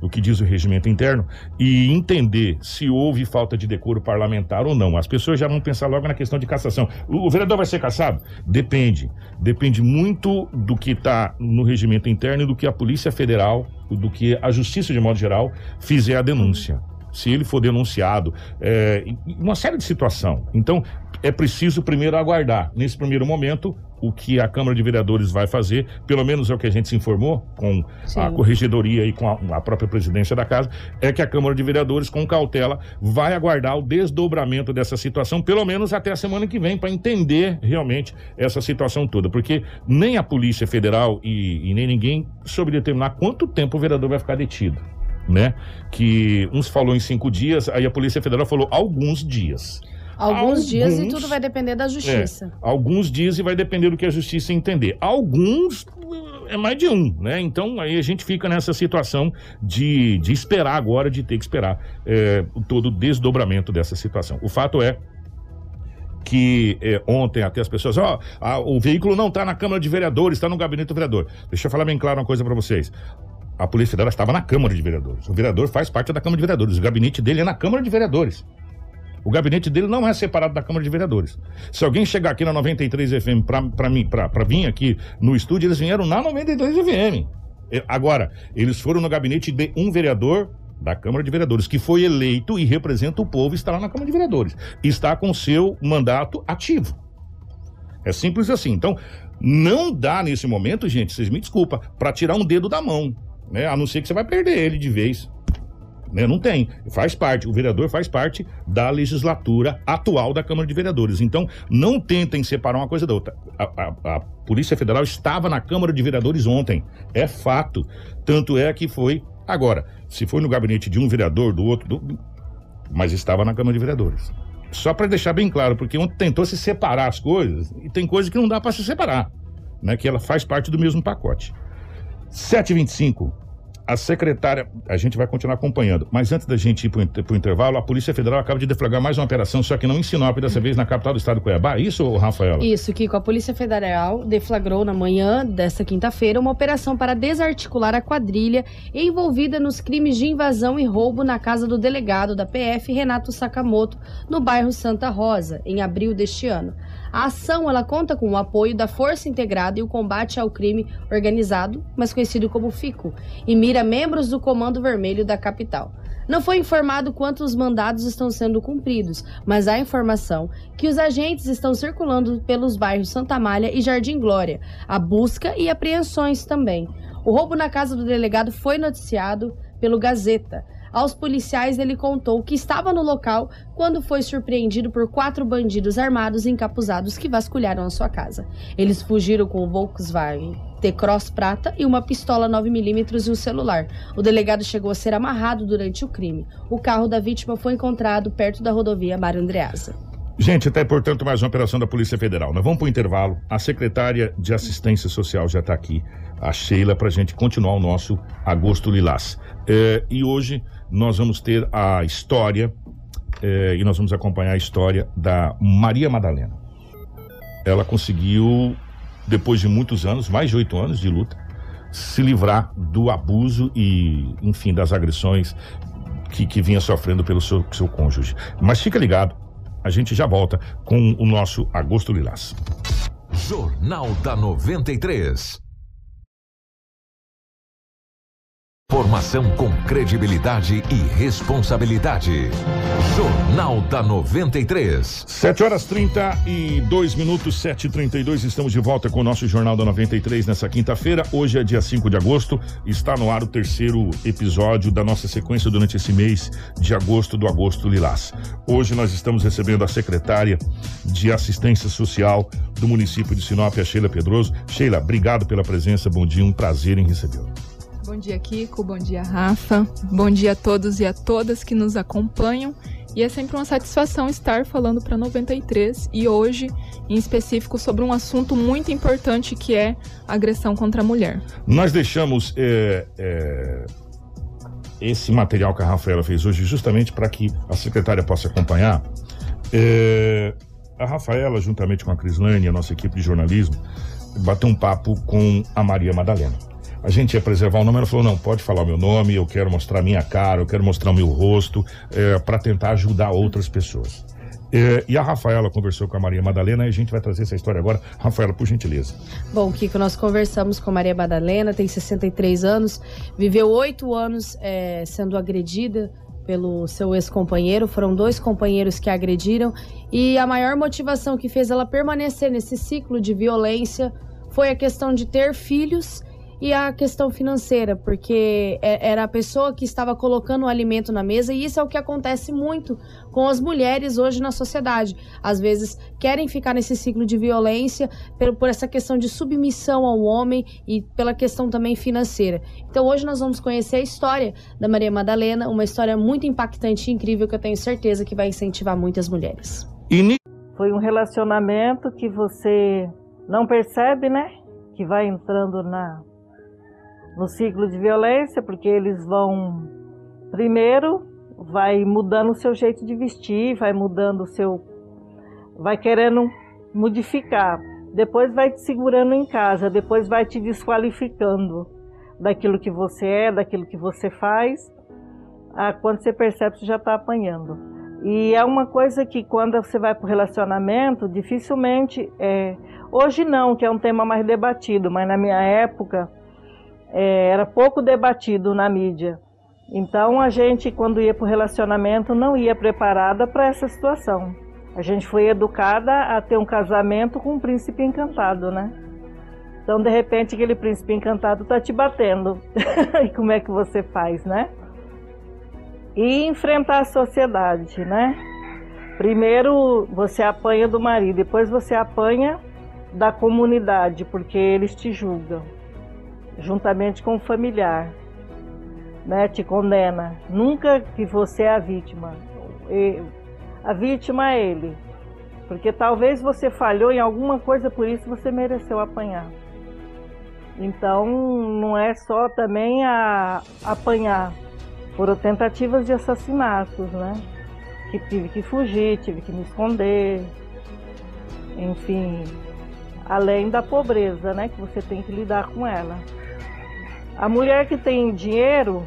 o que diz o regimento interno, e entender se houve falta de decoro parlamentar ou não. As pessoas já vão pensar logo na questão de cassação. O, vereador vai ser cassado? Depende. Depende muito do que está no regimento interno e do que a Polícia Federal, do que a Justiça, de modo geral, fizer a denúncia. Se ele for denunciado, é, uma série de situação. Então, é preciso primeiro aguardar, nesse primeiro momento, o que a Câmara de Vereadores vai fazer, pelo menos é o que a gente se informou com a Sim. corregedoria e com a, a própria presidência da casa, é que a Câmara de Vereadores, com cautela, vai aguardar o desdobramento dessa situação, pelo menos até a semana que vem, para entender realmente essa situação toda. Porque nem a Polícia Federal e, e nem ninguém soube determinar quanto tempo o vereador vai ficar detido. Né? Que uns falou em cinco dias, aí a Polícia Federal falou alguns dias. Alguns dias e Alguns- tudo vai depender da justiça. É, alguns dias e vai depender do que a justiça entender. Alguns é mais de um, né? Então aí a gente fica nessa situação de, de esperar agora, de ter que esperar é, todo o desdobramento dessa situação. O fato é que é, ontem até as pessoas, ó, ah, o veículo não está na Câmara de Vereadores, está no gabinete do vereador. Deixa eu falar bem claro uma coisa para vocês. A Polícia Federal estava na Câmara de Vereadores. O vereador faz parte da Câmara de Vereadores. O gabinete dele é na Câmara de Vereadores. O gabinete dele não é separado da Câmara de Vereadores. Se alguém chegar aqui na 93 FM pra mim, pra vir aqui no estúdio, eles vieram na 93 FM. Agora, eles foram no gabinete de um vereador da Câmara de Vereadores, que foi eleito e representa o povo, está lá na Câmara de Vereadores. Está com seu mandato ativo. É simples assim. Então, não dá nesse momento, gente, vocês me desculpa, para tirar um dedo da mão, né? A não ser que você vai perder ele de vez. Né? Não tem. Faz parte, o vereador faz parte da legislatura atual da Câmara de Vereadores. Então, não tentem separar uma coisa da outra. A, a- a Polícia Federal estava na Câmara de Vereadores ontem. É fato. Tanto é que foi. Agora, se foi no gabinete de um vereador, do outro, do- mas estava na Câmara de Vereadores. Só para deixar bem claro, porque ontem tentou se separar as coisas, e tem coisa que não dá para se separar, né? Que ela faz parte do mesmo pacote. 7h25. A secretária, a gente vai continuar acompanhando, mas antes da gente ir para o intervalo, a Polícia Federal acaba de deflagrar mais uma operação, só que não em Sinop, dessa vez na capital do estado do Cuiabá. É Isso, Rafaela? Isso, Kiko. A Polícia Federal deflagrou na manhã desta quinta-feira uma operação para desarticular a quadrilha envolvida nos crimes de invasão e roubo na casa do delegado da PF, Renato Sakamoto, no bairro Santa Rosa, em abril deste ano. A ação ela conta com o apoio da Força Integrada e o Combate ao Crime Organizado, mais conhecido como FICO, e mira membros do Comando Vermelho da capital. Não foi informado quantos mandados estão sendo cumpridos, mas há informação que os agentes estão circulando pelos bairros Santa Amália e Jardim Glória, a busca e apreensões também. O roubo na casa do delegado foi noticiado pelo Gazeta. Aos policiais, ele contou que estava no local quando foi surpreendido por quatro bandidos armados e encapuzados que vasculharam a sua casa. Eles fugiram com o Volkswagen T-Cross prata e uma pistola 9mm e um celular. O delegado chegou a ser amarrado durante o crime. O carro da vítima foi encontrado perto da rodovia Mário Andreasa. Gente, até portanto, mais uma operação da Polícia Federal. Nós vamos para o intervalo. A secretária de Assistência Social já está aqui, a Sheila, para a gente continuar o nosso Agosto Lilás. É, e hoje nós vamos ter a história, é, e nós vamos acompanhar a história da Maria Madalena. Ela conseguiu, depois de muitos anos, mais de oito anos de luta, se livrar do abuso e, enfim, das agressões que, que vinha sofrendo pelo seu, seu cônjuge. Mas fica ligado, a gente já volta com o nosso Agosto Lilás. Jornal da 93. Informação com credibilidade e responsabilidade. Jornal da 93. 7 horas 32 minutos, 7 e 32 Estamos de volta com o nosso Jornal da 93 nessa quinta-feira. Hoje é dia 5 de agosto. Está no ar o terceiro episódio da nossa sequência durante esse mês de agosto do Agosto Lilás. Hoje nós estamos recebendo a secretária de Assistência Social do município de Sinop, a Sheila Pedroso. Sheila, obrigado pela presença. Bom dia, um prazer em recebê-la. Bom dia, Kiko. Bom dia, Rafa. Bom dia a todos e a todas que nos acompanham. E é sempre uma satisfação estar falando para 93 e hoje, em específico, sobre um assunto muito importante que é agressão contra a mulher. Nós deixamos é, é, esse material que a Rafaela fez hoje justamente para que a secretária possa acompanhar. É, a Rafaela, juntamente com a Crislane, a nossa equipe de jornalismo, bateu um papo com a Maria Madalena a gente ia preservar o nome, ela falou, não, pode falar o meu nome, eu quero mostrar minha cara, eu quero mostrar o meu rosto, é, para tentar ajudar outras pessoas. É, e a Rafaela conversou com a Maria Madalena e a gente vai trazer essa história agora. Rafaela, por gentileza. Bom, Kiko, nós conversamos com a Maria Madalena, tem 63 anos, viveu oito anos é, sendo agredida pelo seu ex-companheiro. Foram dois companheiros que a agrediram e a maior motivação que fez ela permanecer nesse ciclo de violência foi a questão de ter filhos e a questão financeira, porque é, era a pessoa que estava colocando o alimento na mesa, e isso é o que acontece muito com as mulheres hoje na sociedade. Às vezes querem ficar nesse ciclo de violência por, por essa questão de submissão ao homem e pela questão também financeira. Então hoje nós vamos conhecer a história da Maria Madalena, uma história muito impactante e incrível que eu tenho certeza que vai incentivar muitas mulheres. Foi um relacionamento que você não percebe, né? Que vai entrando na no ciclo de violência, porque eles vão primeiro vai mudando o seu jeito de vestir, vai mudando o seu vai querendo modificar, depois vai te segurando em casa, depois vai te desqualificando daquilo que você é, daquilo que você faz. Ah, quando você percebe, você já está apanhando. E é uma coisa que quando você vai para o relacionamento, dificilmente é. Hoje não, que é um tema mais debatido, mas na minha época é, era pouco debatido na mídia. Então a gente, quando ia para o relacionamento, não ia preparada para essa situação. A gente foi educada a ter um casamento com um príncipe encantado, né? Então, de repente, aquele príncipe encantado tá te batendo. e como é que você faz, né? E enfrentar a sociedade, né? Primeiro você apanha do marido, depois você apanha da comunidade, porque eles te julgam juntamente com o familiar, né, te condena. Nunca que você é a vítima. A vítima é ele. Porque talvez você falhou em alguma coisa, por isso você mereceu apanhar. Então, não é só também a apanhar. Foram tentativas de assassinatos, né? Que tive que fugir, tive que me esconder. Enfim, além da pobreza, né? Que você tem que lidar com ela. A mulher que tem dinheiro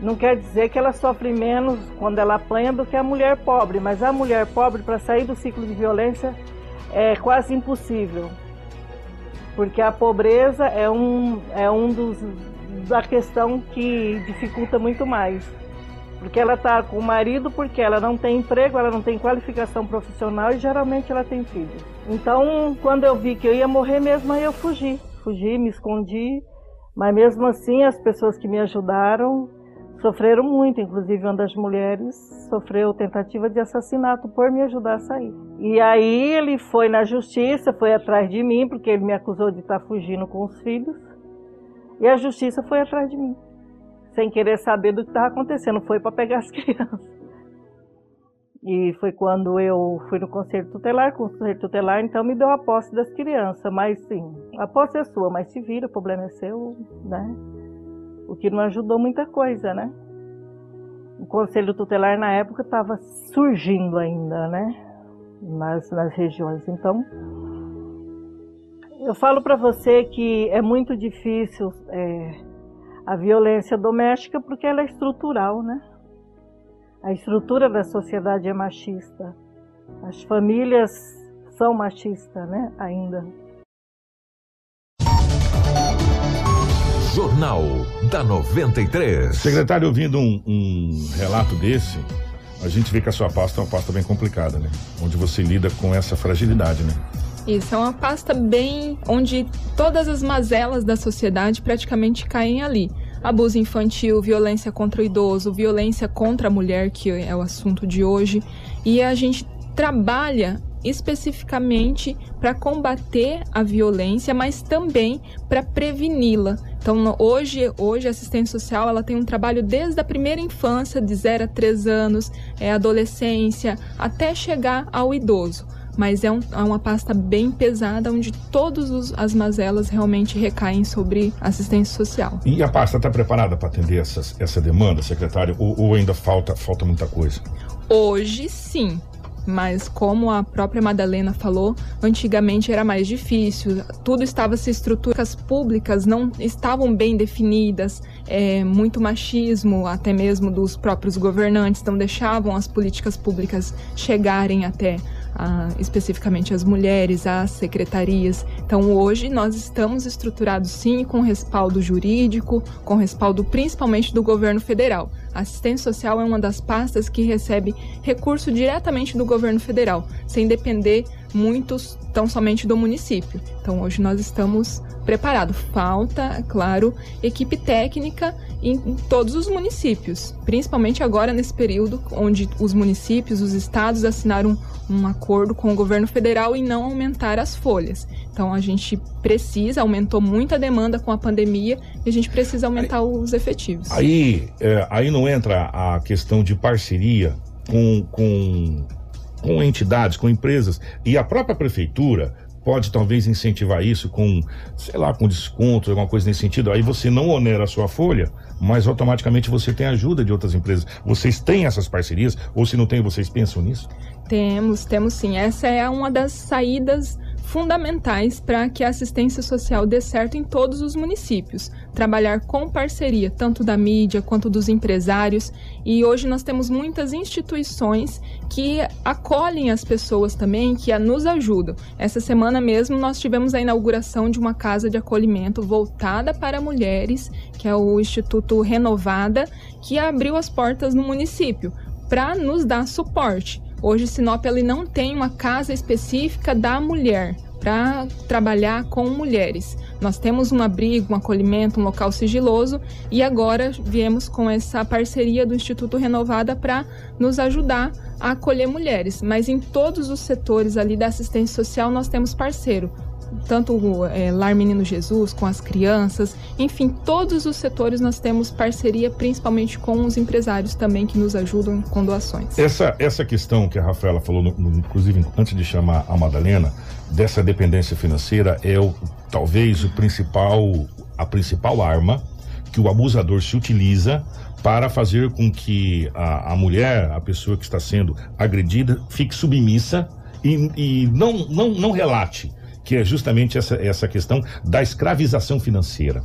não quer dizer que ela sofre menos quando ela apanha do que a mulher pobre, mas a mulher pobre, para sair do ciclo de violência, é quase impossível. Porque a pobreza é um, é um dos da questão que dificulta muito mais. Porque ela está com o marido porque ela não tem emprego, ela não tem qualificação profissional e geralmente ela tem filhos. Então, quando eu vi que eu ia morrer mesmo, aí eu fugi. Fugi, me escondi. Mas mesmo assim, as pessoas que me ajudaram sofreram muito. Inclusive, uma das mulheres sofreu tentativa de assassinato por me ajudar a sair. E aí ele foi na justiça, foi atrás de mim, porque ele me acusou de estar fugindo com os filhos. E a justiça foi atrás de mim sem querer saber do que estava acontecendo, foi para pegar as crianças. E foi quando eu fui no conselho tutelar, o conselho tutelar então me deu a posse das crianças, mas sim, a posse é sua, mas se vira, o problema é seu, né? O que não ajudou muita coisa, né? O conselho tutelar na época estava surgindo ainda, né? Nas, nas regiões. Então, eu falo para você que é muito difícil é, a violência doméstica porque ela é estrutural, né? A estrutura da sociedade é machista. As famílias são machistas, né? Ainda. Jornal da 93. Secretário, ouvindo um, um relato desse, a gente vê que a sua pasta é uma pasta bem complicada, né? Onde você lida com essa fragilidade, né? Isso, é uma pasta bem onde todas as mazelas da sociedade praticamente caem ali. Abuso infantil, violência contra o idoso, violência contra a mulher, que é o assunto de hoje. E a gente trabalha especificamente para combater a violência, mas também para preveni-la. Então, hoje, hoje a assistente social ela tem um trabalho desde a primeira infância, de 0 a 3 anos, é, adolescência, até chegar ao idoso mas é, um, é uma pasta bem pesada onde todas as mazelas realmente recaem sobre assistência social. E a pasta está preparada para atender essas, essa demanda, secretário, ou, ou ainda falta, falta muita coisa? Hoje sim, mas como a própria Madalena falou, antigamente era mais difícil, tudo estava se estruturas públicas não estavam bem definidas, é, muito machismo, até mesmo dos próprios governantes, não deixavam as políticas públicas chegarem até a, especificamente as mulheres, as secretarias. Então, hoje nós estamos estruturados sim com respaldo jurídico, com respaldo principalmente do governo federal. A assistência social é uma das pastas que recebe recurso diretamente do governo federal, sem depender muitos tão somente do município. Então hoje nós estamos preparados. Falta, é claro, equipe técnica em, todos os municípios, principalmente agora nesse período onde os municípios, os estados assinaram um acordo com o governo federal em não aumentar as folhas. Então a gente precisa, aumentou muito a demanda com a pandemia e a gente precisa aumentar aí, os efetivos. Aí, é, aí não entra a questão de parceria com, com com entidades, com empresas e a própria prefeitura pode talvez incentivar isso com, sei lá, com desconto, alguma coisa nesse sentido. Aí você não onera a sua folha, mas automaticamente você tem ajuda de outras empresas. Vocês têm essas parcerias ou se não tem, vocês pensam nisso? Temos, temos sim. Essa é uma das saídas fundamentais para que a assistência social dê certo em todos os municípios. Trabalhar com parceria, tanto da mídia quanto dos empresários. E hoje nós temos muitas instituições que acolhem as pessoas também, que nos ajudam. Essa semana mesmo nós tivemos a inauguração de uma casa de acolhimento voltada para mulheres, que é o Instituto Renovada, que abriu as portas no município para nos dar suporte. Hoje Sinop ele não tem uma casa específica da mulher para trabalhar com mulheres. Nós temos um abrigo, um acolhimento, um local sigiloso e agora viemos com essa parceria do Instituto Renovada para nos ajudar a acolher mulheres. Mas em todos os setores ali da assistência social nós temos parceiro tanto o é, Lar Menino Jesus, com as crianças, enfim, todos os setores nós temos parceria, principalmente com os empresários também que nos ajudam com doações. Essa, essa questão que a Rafaela falou, no, no, inclusive antes de chamar a Madalena, dessa dependência financeira é o, talvez o principal, a principal arma que o abusador se utiliza para fazer com que a, a mulher, a pessoa que está sendo agredida, fique submissa e, e não, não, não relate que é justamente essa, essa questão da escravização financeira.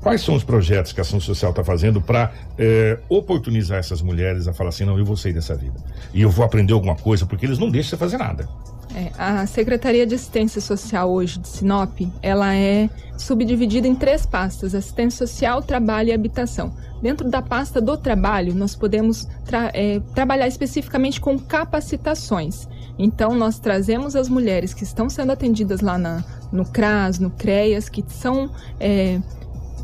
Quais são os projetos que a ação social está fazendo para é, oportunizar essas mulheres a falar assim, não, eu vou sair dessa vida. E eu vou aprender alguma coisa, porque eles não deixam você fazer nada. É, a Secretaria de Assistência Social hoje de Sinop, ela é subdividida em três pastas: assistência social, trabalho e habitação. Dentro da pasta do trabalho, nós podemos tra é, trabalhar especificamente com capacitações. Então, nós trazemos as mulheres que estão sendo atendidas lá na, no CRAS, no CREAS, que são é,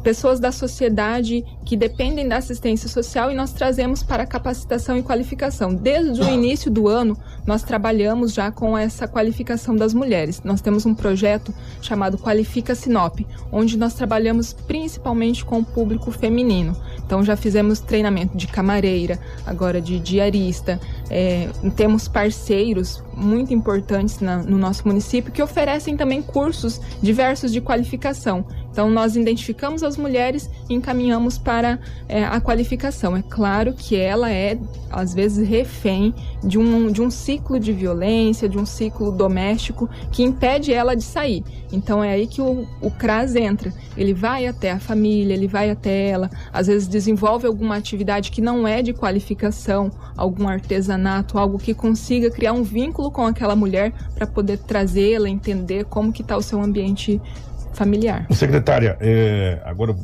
pessoas da sociedade que dependem da assistência social e nós trazemos para capacitação e qualificação. Desde o início do ano, nós trabalhamos já com essa qualificação das mulheres. Nós temos um projeto chamado Qualifica Sinop, onde nós trabalhamos principalmente com o público feminino. Então já fizemos treinamento de camareira, agora de diarista. É, temos parceiros muito importantes na, no nosso município que oferecem também cursos diversos de qualificação. Então, nós identificamos as mulheres e encaminhamos para é, a qualificação. É claro que ela é, às vezes, refém de um, de um ciclo de violência, de um ciclo doméstico que impede ela de sair. Então, é aí que o, o CRAS entra. Ele vai até a família, ele vai até ela, às vezes desenvolve alguma atividade que não é de qualificação, algum artesanato, algo que consiga criar um vínculo com aquela mulher para poder trazê-la, entender como que está o seu ambiente familiar. Secretária, é, agora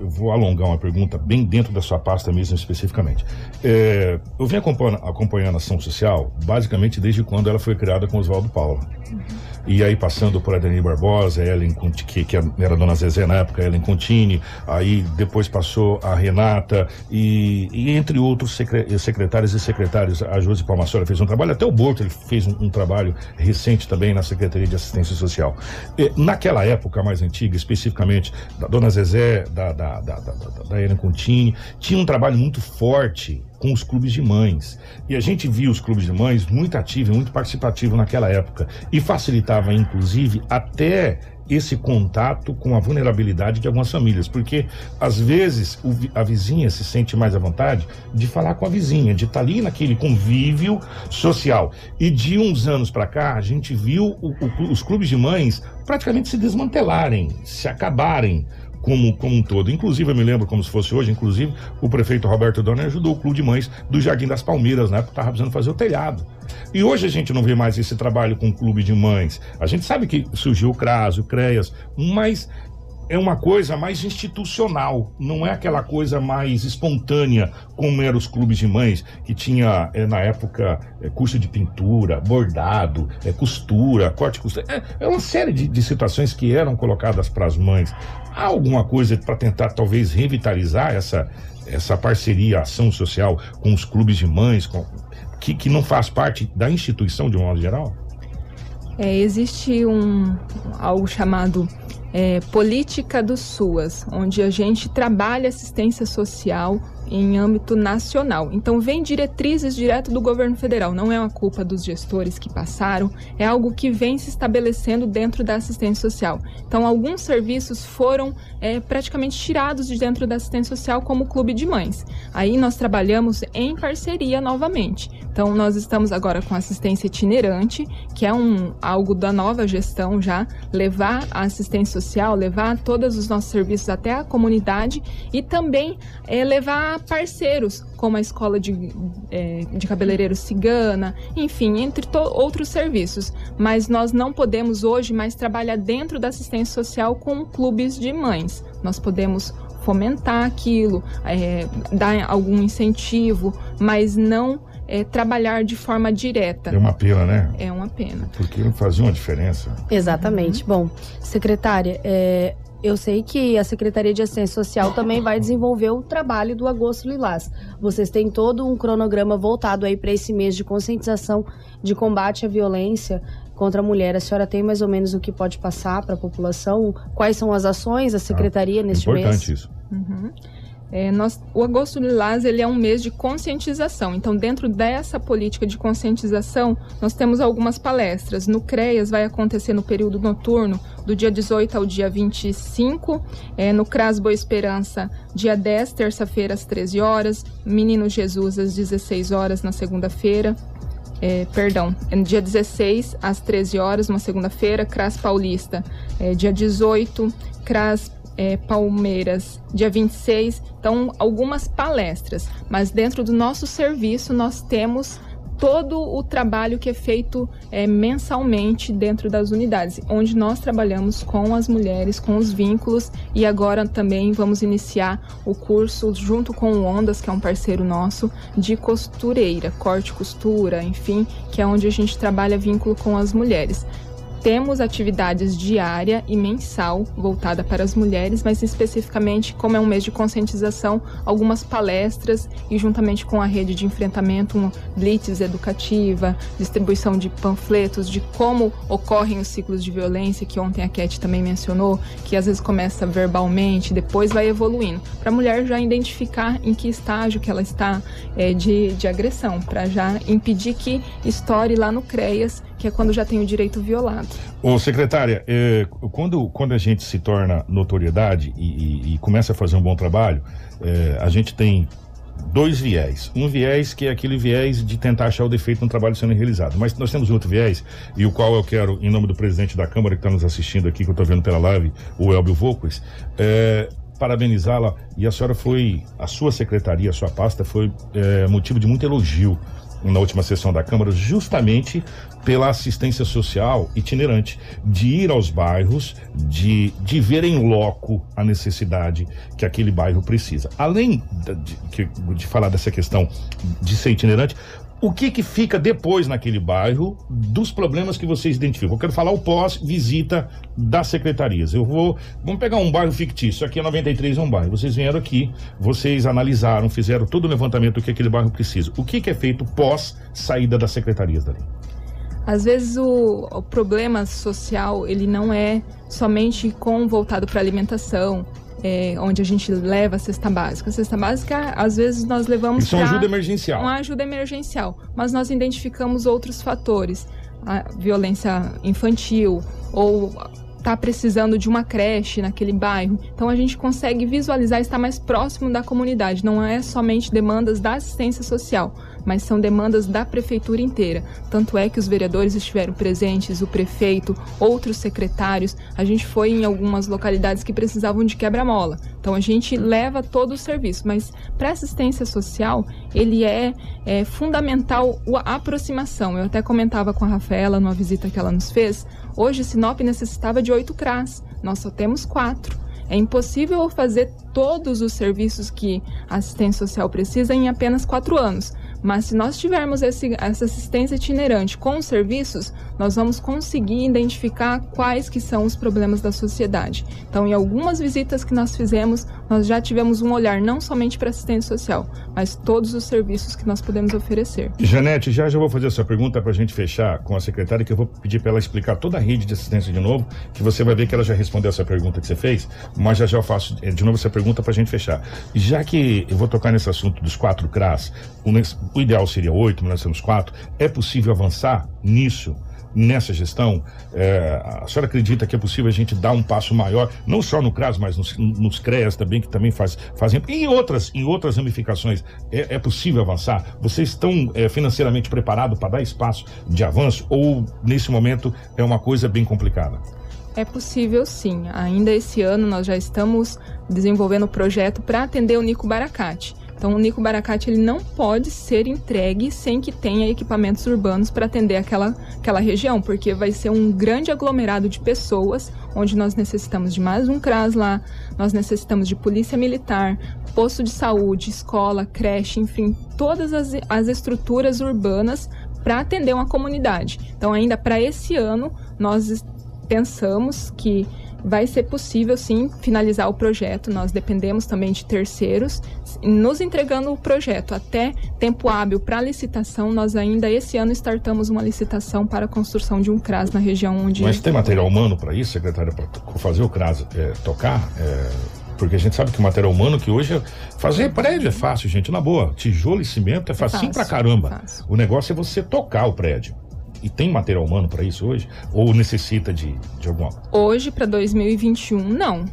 eu vou alongar uma pergunta bem dentro da sua pasta mesmo especificamente. É, eu venho acompanhando, acompanhando a ação social basicamente desde quando ela foi criada com Oswaldo Paula. Uhum. E aí passando por Adenir Barbosa, Ellen que, que era dona Zezé na época, Ellen Contini, aí depois passou a Renata e, e entre outros secretários e secretários, a Josi Palmassora fez um trabalho, até o Borto ele fez um, um trabalho recente também na Secretaria de Assistência Social. E, naquela época mais antiga, especificamente da dona Zezé, da, da, da, da, da, da Ellen Contini, tinha um trabalho muito forte com os clubes de mães. E a gente viu os clubes de mães muito ativos, muito participativos naquela época. E facilitava, inclusive, até esse contato com a vulnerabilidade de algumas famílias, porque às vezes a vizinha se sente mais à vontade de falar com a vizinha, de estar ali naquele convívio social. E de uns anos para cá, a gente viu o, o, os clubes de mães praticamente se desmantelarem, se acabarem como, como um todo. Inclusive, eu me lembro como se fosse hoje, inclusive, o prefeito Roberto Dona ajudou o Clube de Mães do Jardim das Palmeiras, né? Porque estava precisando fazer o telhado. E hoje a gente não vê mais esse trabalho com o Clube de Mães. A gente sabe que surgiu o CRAS, o CREAS, mas é uma coisa mais institucional, não é aquela coisa mais espontânea como eram os clubes de mães, que tinha é, na época é, curso de pintura, bordado, é, costura, corte e costura. É, é uma série de, de situações que eram colocadas para as mães. Há alguma coisa para tentar talvez revitalizar essa, essa parceria, ação social com os clubes de mães, com, que, que não faz parte da instituição de um modo geral? É, existe um algo chamado é, Política do SUAS, onde a gente trabalha assistência social em âmbito nacional. Então, vem diretrizes direto do governo federal, não é uma culpa dos gestores que passaram, é algo que vem se estabelecendo dentro da assistência social. Então, alguns serviços foram é, praticamente tirados de dentro da assistência social, como o Clube de Mães. Aí nós trabalhamos em parceria novamente. Então, nós estamos agora com assistência itinerante, que é um, algo da nova gestão já, levar a assistência social, levar todos os nossos serviços até a comunidade e também é, levar parceiros, como a escola de, é, de cabeleireiro cigana, enfim, entre outros serviços. Mas nós não podemos hoje mais trabalhar dentro da assistência social com clubes de mães. Nós podemos fomentar aquilo, é, dar algum incentivo, mas não é, trabalhar de forma direta. É uma pena, né? É uma pena. Porque não fazia uma diferença. Exatamente. Uhum. Bom, secretária, é, eu sei que a Secretaria de Assistência Social também vai desenvolver o trabalho do Agosto Lilás. Vocês têm todo um cronograma voltado aí para esse mês de conscientização de combate à violência contra a mulher. A senhora tem mais ou menos o que pode passar para a população? Quais são as ações da Secretaria ah, neste importante mês? Importante isso. Uhum. É, nós, o Agosto Lilás ele é um mês de conscientização. Então, dentro dessa política de conscientização, nós temos algumas palestras. No CREAS vai acontecer no período noturno, do dia 18 ao dia 25. É, no CRAS Boa Esperança, dia 10, terça-feira, às 13 horas. Menino Jesus, às 16 horas, na segunda-feira. É, perdão, é no dia 16 às 13 horas, uma segunda-feira, CRAS Paulista, é, dia 18, CRAS é, Palmeiras, dia 26. Então, algumas palestras, mas dentro do nosso serviço nós temos todo o trabalho que é feito é, mensalmente dentro das unidades, onde nós trabalhamos com as mulheres, com os vínculos e agora também vamos iniciar o curso junto com o Ondas, que é um parceiro nosso, de costureira, corte, costura, enfim, que é onde a gente trabalha vínculo com as mulheres. Temos atividades diária e mensal voltada para as mulheres, mas especificamente, como é um mês de conscientização, algumas palestras e juntamente com a rede de enfrentamento, um blitz educativa, distribuição de panfletos de como ocorrem os ciclos de violência, que ontem a Cat também mencionou, que às vezes começa verbalmente, depois vai evoluindo, para a mulher já identificar em que estágio que ela está é, de, de agressão, para já impedir que estoure lá no CREAS que é quando já tem o direito violado. Ô, secretária, é, quando, quando a gente se torna notoriedade e, e, e começa a fazer um bom trabalho, é, a gente tem dois viés. Um viés que é aquele viés de tentar achar o defeito no trabalho sendo realizado. Mas nós temos outro viés, e o qual eu quero, em nome do presidente da Câmara que está nos assistindo aqui, que eu estou vendo pela live, o Elbio Volques, é, parabenizá-la. E a senhora foi, a sua secretaria, a sua pasta, foi é, motivo de muito elogio na última sessão da Câmara, justamente pela assistência social itinerante, de ir aos bairros, de, de ver em loco a necessidade que aquele bairro precisa. Além de, de, de falar dessa questão de ser itinerante, o que que fica depois naquele bairro dos problemas que vocês identificam. Eu quero falar o pós-visita das secretarias. Eu vou, vamos pegar um bairro fictício, aqui é 93 é um bairro. Vocês vieram aqui, vocês analisaram, fizeram todo o levantamento do que aquele bairro precisa. O que que é feito pós saída das secretarias dali? Às vezes o, o problema social ele não é somente com voltado para alimentação, é, onde a gente leva a cesta básica. A cesta básica, às vezes, nós levamos. Isso é uma ajuda emergencial. Uma ajuda emergencial. Mas nós identificamos outros fatores. A violência infantil ou está precisando de uma creche naquele bairro. Então a gente consegue visualizar estar mais próximo da comunidade. Não é somente demandas da assistência social, mas são demandas da prefeitura inteira. Tanto é que os vereadores estiveram presentes, o prefeito, outros secretários. A gente foi em algumas localidades que precisavam de quebra-mola. Então a gente leva todo o serviço, mas para assistência social ele é, é fundamental a aproximação. Eu até comentava com a Rafaela numa visita que ela nos fez. Hoje Sinop necessitava de oito CRAS, nós só temos quatro. É impossível fazer todos os serviços que a assistência social precisa em apenas quatro anos. Mas se nós tivermos esse, essa assistência itinerante com os serviços, nós vamos conseguir identificar quais que são os problemas da sociedade. Então, em algumas visitas que nós fizemos, nós já tivemos um olhar não somente para assistência social, mas todos os serviços que nós podemos oferecer. Janete, já já vou fazer essa pergunta para a gente fechar com a secretária, que eu vou pedir para ela explicar toda a rede de assistência de novo, que você vai ver que ela já respondeu essa pergunta que você fez, mas já já eu faço eh, de novo essa pergunta para a gente fechar. Já que eu vou tocar nesse assunto dos quatro CRAS, o, ideal seria oito, mas nós temos quatro, é possível avançar nisso? nessa gestão? É, a senhora acredita que é possível a gente dar um passo maior, não só no CRAS, mas nos, nos CREAS também, que também faz, fazem, e em outras, em outras ramificações, é, é possível avançar? Vocês estão é, financeiramente preparados para dar espaço de avanço ou, nesse momento, é uma coisa bem complicada? É possível sim. Ainda esse ano nós já estamos desenvolvendo o projeto para atender o Nico Baracate. Então, o Nico Baracate ele não pode ser entregue sem que tenha equipamentos urbanos para atender aquela, aquela região, porque vai ser um grande aglomerado de pessoas, onde nós necessitamos de mais um CRAS lá, nós necessitamos de polícia militar, posto de saúde, escola, creche, enfim, todas as, as estruturas urbanas para atender uma comunidade. Então, ainda para esse ano, nós pensamos que vai ser possível sim finalizar o projeto. Nós dependemos também de terceiros, nos entregando o projeto até tempo hábil para licitação. Nós ainda esse ano startamos uma licitação para a construção de um CRAS na região onde. Mas tem material humano para isso, secretária, para fazer o CRAS é, tocar? É, porque a gente sabe que o material humano que hoje é... fazer prédio é fácil, gente, na boa. Tijolo e cimento é, é facinho pra caramba. O negócio é você tocar o prédio. E tem material humano para isso hoje? Ou necessita de, de alguma? Hoje, para 2021, não.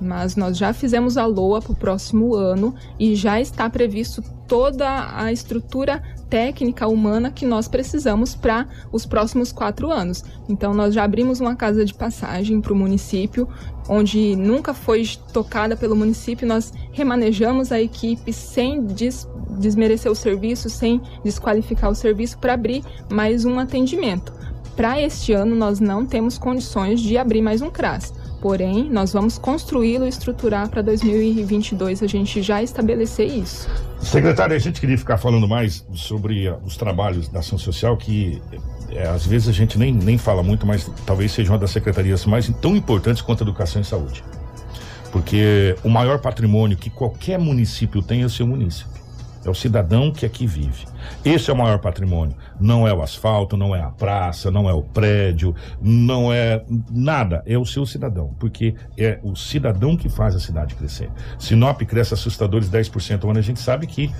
Mas nós já fizemos a LOA para o próximo ano e já está previsto toda a estrutura técnica humana que nós precisamos para os próximos quatro anos. Então, nós já abrimos uma casa de passagem para o município, onde nunca foi tocada pelo município. Nós remanejamos a equipe sem des desmerecer o serviço, sem desqualificar o serviço, para abrir mais um atendimento. Para este ano, nós não temos condições de abrir mais um CRAS. Porém, nós vamos construí-lo e estruturar para 2022 a gente já estabelecer isso. Secretária, a gente queria ficar falando mais sobre uh, os trabalhos da ação social, que é, às vezes a gente nem, nem fala muito, mas talvez seja uma das secretarias mais tão importantes quanto a educação e saúde. Porque o maior patrimônio que qualquer município tem é o seu município. É o cidadão que aqui vive. Esse é o maior patrimônio. Não é o asfalto, não é a praça, não é o prédio, não é nada. É o seu cidadão. Porque é o cidadão que faz a cidade crescer. Sinop cresce assustadores 10% ao ano. A gente sabe que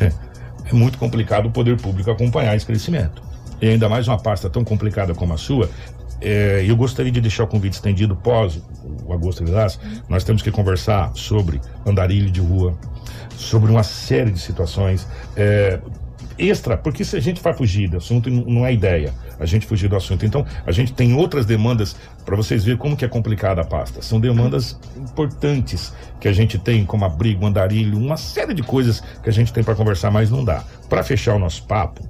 é muito complicado o poder público acompanhar esse crescimento. E ainda mais uma pasta tão complicada como a sua, é, eu gostaria de deixar o convite estendido pós o Agosto Lilás. Nós temos que conversar sobre andarilho de rua, sobre uma série de situações. É, extra, porque se a gente vai fugir do assunto, não é ideia a gente fugir do assunto. Então, a gente tem outras demandas para vocês verem como que é complicada a pasta. São demandas importantes que a gente tem, como abrigo, andarilho, uma série de coisas que a gente tem para conversar, mas não dá. Para fechar o nosso papo,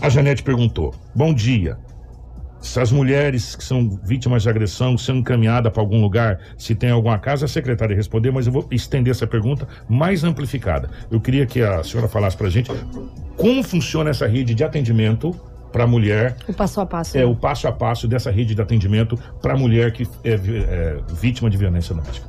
a Janete perguntou: Bom dia se as mulheres que são vítimas de agressão são encaminhadas para algum lugar, se tem alguma casa, a secretária responder, mas eu vou estender essa pergunta mais amplificada. Eu queria que a senhora falasse para a gente como funciona essa rede de atendimento para a mulher. O passo a passo. É, o passo a passo dessa rede de atendimento para a mulher que é, é vítima de violência doméstica.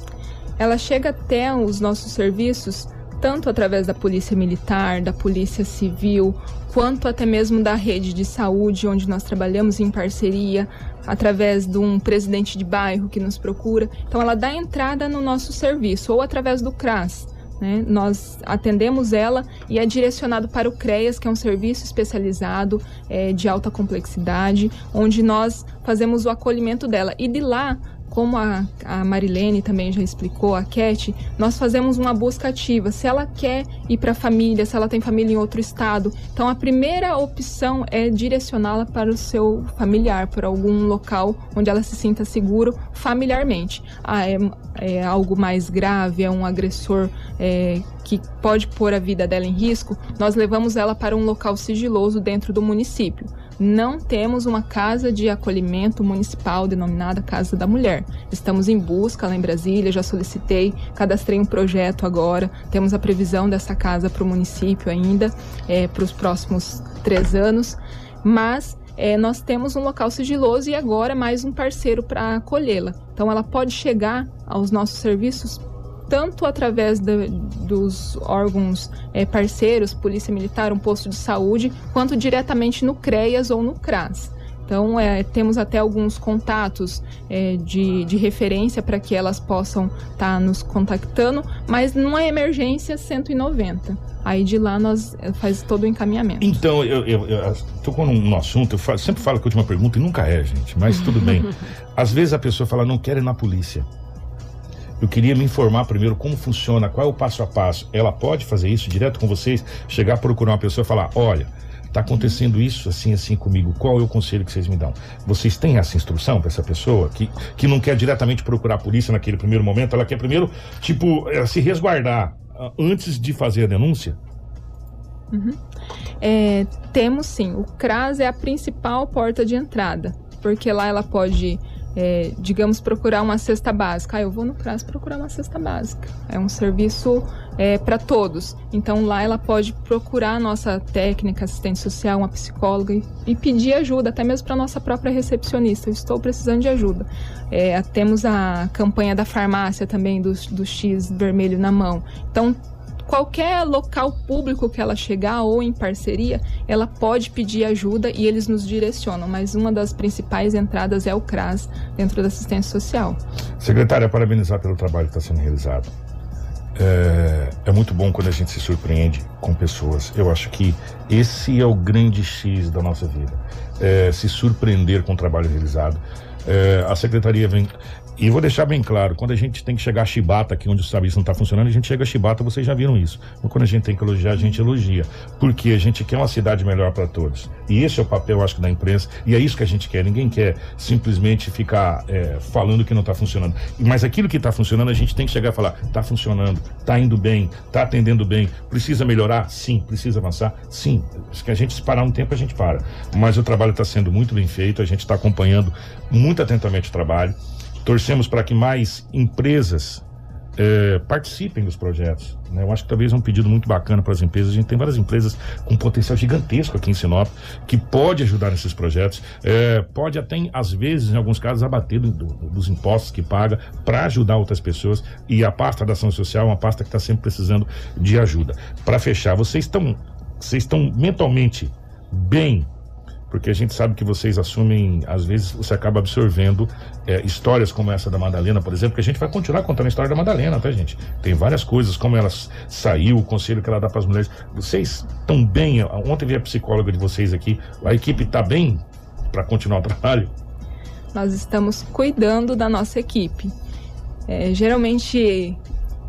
Ela chega até os nossos serviços tanto através da polícia militar, da polícia civil, quanto até mesmo da rede de saúde, onde nós trabalhamos em parceria, através de um presidente de bairro que nos procura. Então, ela dá entrada no nosso serviço, ou através do CRAS. Né? Nós atendemos ela e é direcionado para o CREAS, que é um serviço especializado é, de alta complexidade, onde nós fazemos o acolhimento dela. E de lá como a, a Marilene também já explicou, a Cat, nós fazemos uma busca ativa. Se ela quer ir para a família, se ela tem família em outro estado, então a primeira opção é direcioná-la para o seu familiar, para algum local onde ela se sinta seguro familiarmente. Ah, é, é algo mais grave, é um agressor é, que pode pôr a vida dela em risco, nós levamos ela para um local sigiloso dentro do município não temos uma casa de acolhimento municipal denominada Casa da Mulher. Estamos em busca lá em Brasília, já solicitei, cadastrei um projeto agora, temos a previsão dessa casa para o município ainda, é, para os próximos três anos, mas é, nós temos um local sigiloso e agora mais um parceiro para acolhê-la. Então ela pode chegar aos nossos serviços tanto através de, dos órgãos é, parceiros, Polícia Militar, um posto de saúde, quanto diretamente no CREAS ou no CRAS. Então, é, temos até alguns contatos é, de, de referência para que elas possam estar tá nos contactando, mas numa emergência 190. Aí de lá nós é, faz todo o encaminhamento. Então, eu, eu, eu tocou num assunto, eu falo, sempre falo que a última pergunta e nunca é, gente, mas tudo bem. Às vezes a pessoa fala, não quero ir na polícia. Eu queria me informar primeiro como funciona, qual é o passo a passo. Ela pode fazer isso direto com vocês, chegar procurar uma pessoa e falar: olha, está acontecendo isso assim, assim comigo, qual é o conselho que vocês me dão? Vocês têm essa instrução para essa pessoa que, que não quer diretamente procurar a polícia naquele primeiro momento, ela quer primeiro, tipo, se resguardar ah, antes de fazer a denúncia? Uhum. É, temos sim. O CRAS é a principal porta de entrada, porque lá ela pode é, digamos, procurar uma cesta básica. Ah, eu vou no CRAS procurar uma cesta básica. É um serviço é, para todos. Então lá ela pode procurar a nossa técnica, assistente social, uma psicóloga e, e pedir ajuda, até mesmo para nossa própria recepcionista. Eu estou precisando de ajuda. É, temos a campanha da farmácia também do, do X vermelho na mão. Então qualquer local público que ela chegar ou em parceria, ela pode pedir ajuda e eles nos direcionam, mas uma das principais entradas é o CRAS dentro da assistência social. Secretária, parabenizar pelo trabalho que está sendo realizado. É, é, muito bom quando a gente se surpreende com pessoas. Eu acho que esse é o grande X da nossa vida. É, se surpreender com o trabalho realizado. É, a secretaria vem E vou deixar bem claro, quando a gente tem que chegar a chibata, aqui onde o serviço não está funcionando, a gente chega a chibata, vocês já viram isso. Mas quando a gente tem que elogiar, a gente elogia. Porque a gente quer uma cidade melhor para todos. E esse é o papel, acho que, da imprensa. E é isso que a gente quer. Ninguém quer simplesmente ficar é, falando que não está funcionando. Mas aquilo que está funcionando, a gente tem que chegar e falar: está funcionando, está indo bem, está atendendo bem. Precisa melhorar? Sim. Precisa avançar? Sim. Se a gente parar um tempo, a gente para. Mas o trabalho está sendo muito bem feito, a gente está acompanhando muito atentamente o trabalho. Torcemos para que mais empresas eh, participem dos projetos. Né? Eu acho que talvez é um pedido muito bacana para as empresas. A gente tem várias empresas com potencial gigantesco aqui em Sinop que pode ajudar nesses projetos, eh, pode até, às vezes, em alguns casos, abater do- do- dos impostos que paga para ajudar outras pessoas. E a pasta da ação social é uma pasta que está sempre precisando de ajuda. Para fechar, vocês estão vocês estão mentalmente bem porque a gente sabe que vocês assumem, às vezes você acaba absorvendo é, histórias como essa da Madalena, por exemplo, que a gente vai continuar contando a história da Madalena, tá, gente? Tem várias coisas, como ela saiu, o conselho que ela dá para as mulheres. Vocês estão bem? Ontem veio a psicóloga de vocês aqui, a equipe está bem para continuar o trabalho? Nós estamos cuidando da nossa equipe. É, geralmente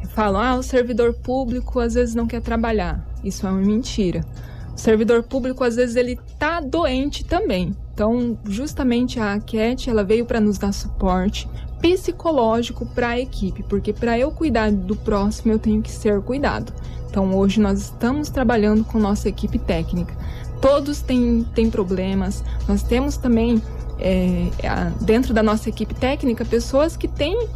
falam, ah, o servidor público às vezes não quer trabalhar. Isso é uma mentira. O servidor público às vezes ele tá doente também. Então, justamente a Cat, ela veio para nos dar suporte psicológico para a equipe, porque para eu cuidar do próximo eu tenho que ser cuidado. Então, hoje nós estamos trabalhando com nossa equipe técnica. Todos têm, têm problemas. Nós temos também é, dentro da nossa equipe técnica pessoas que têm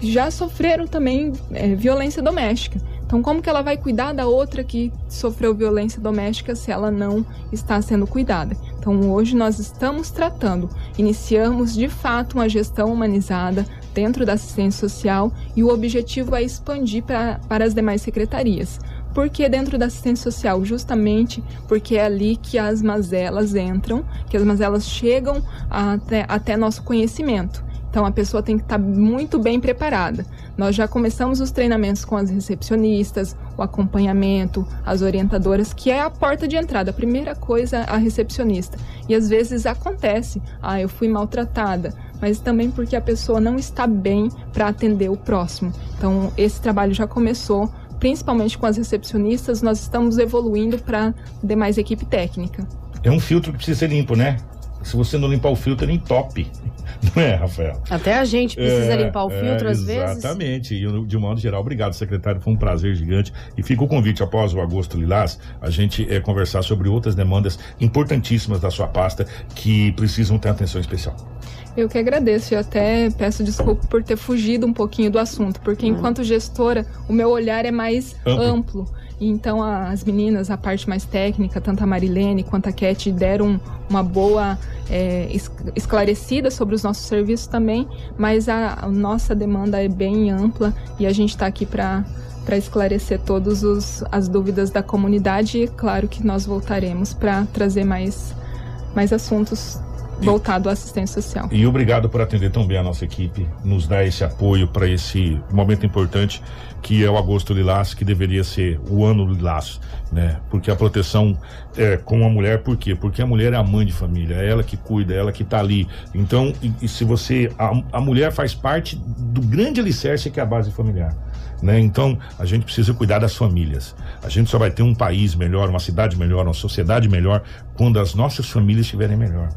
já sofreram também é, violência doméstica. Então, como que ela vai cuidar da outra que sofreu violência doméstica se ela não está sendo cuidada? Então, hoje nós estamos tratando, iniciamos de fato uma gestão humanizada dentro da assistência social e o objetivo é expandir pra, para as demais secretarias. Por que dentro da assistência social? Justamente porque é ali que as mazelas entram, que as mazelas chegam até, até nosso conhecimento. Então a pessoa tem que estar muito bem preparada. Nós já começamos os treinamentos com as recepcionistas, o acompanhamento, as orientadoras, que é a porta de entrada. A primeira coisa, a recepcionista. E às vezes acontece, ah, eu fui maltratada, mas também porque a pessoa não está bem para atender o próximo. Então esse trabalho já começou, principalmente com as recepcionistas, nós estamos evoluindo para demais equipe técnica. É um filtro que precisa ser limpo, né? Se você não limpar o filtro, ele entope. Não é, Rafael? Até a gente precisa É, limpar o filtro é, às vezes. Exatamente. E de um modo geral, obrigado, secretário. Foi um prazer gigante. E fica o convite após o Agosto Lilás, a gente é, conversar sobre outras demandas importantíssimas da sua pasta que precisam ter atenção especial. Eu que agradeço e até peço desculpa por ter fugido um pouquinho do assunto, porque enquanto gestora, o meu olhar é mais Amplo. amplo. E Então as meninas, a parte mais técnica, tanto a Marilene quanto a Cat, deram uma boa é, es- esclarecida sobre os nossos serviços também, mas a, a nossa demanda é bem ampla e a gente está aqui para para esclarecer todas as dúvidas da comunidade e claro que nós voltaremos para trazer mais, mais assuntos voltados à assistência social. E obrigado por atender tão bem a nossa equipe, nos dar esse apoio para esse momento importante que é o Agosto Lilás, que deveria ser o ano Lilás, né? Porque a proteção é com a mulher, por quê? Porque a mulher é a mãe de família, é ela que cuida, é ela que tá ali. Então, e, e se você. A, a mulher faz parte do grande alicerce que é a base familiar. Né? Então, a gente precisa cuidar das famílias. A gente só vai ter um país melhor, uma cidade melhor, uma sociedade melhor, quando as nossas famílias estiverem melhor.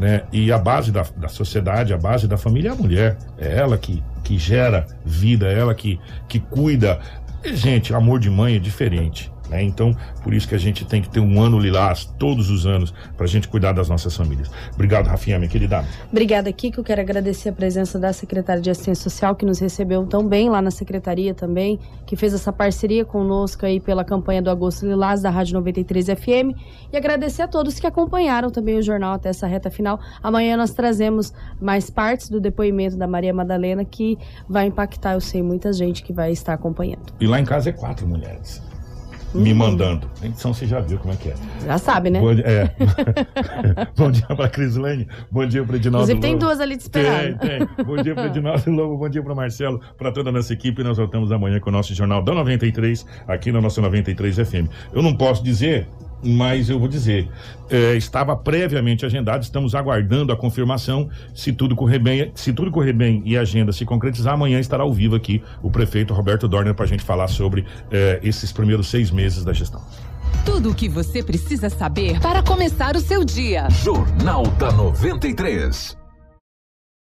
Né? E a base da, da sociedade, a base da família é a mulher. É ela que, que gera vida, é ela que, que cuida. E, gente, amor de mãe é diferente. Né? Então, por isso que a gente tem que ter um ano lilás todos os anos para a gente cuidar das nossas famílias. Obrigado, Rafinha, minha querida. Obrigada, Kiko. Eu quero agradecer a presença da secretária de Assistência Social, que nos recebeu tão bem lá na secretaria também, que fez essa parceria conosco aí pela campanha do Agosto Lilás, da Rádio 93 FM. E agradecer a todos que acompanharam também o jornal até essa reta final. Amanhã nós trazemos mais partes do depoimento da Maria Madalena, que vai impactar, eu sei, muita gente que vai estar acompanhando. E lá em casa é quatro mulheres. Me mandando. Então você já viu como é que é. Já sabe, né? Bom, dia- é. bom dia pra Crislane, bom dia pra Edinaldo Inclusive, tem Lobo. duas ali te esperando. Tem, tem. Bom dia pra Edinaldo Lobo, bom dia pro Marcelo, pra toda a nossa equipe. Nós voltamos amanhã com o nosso Jornal da 93, aqui na nossa 93 FM. Eu não posso dizer mas eu vou dizer, é, estava previamente agendado, estamos aguardando a confirmação. Se tudo correr bem, se tudo correr bem e a agenda se concretizar, amanhã estará ao vivo aqui o prefeito Roberto Dorner para a gente falar sobre é, esses primeiros seis meses da gestão. Tudo o que você precisa saber para começar o seu dia. Jornal da 93.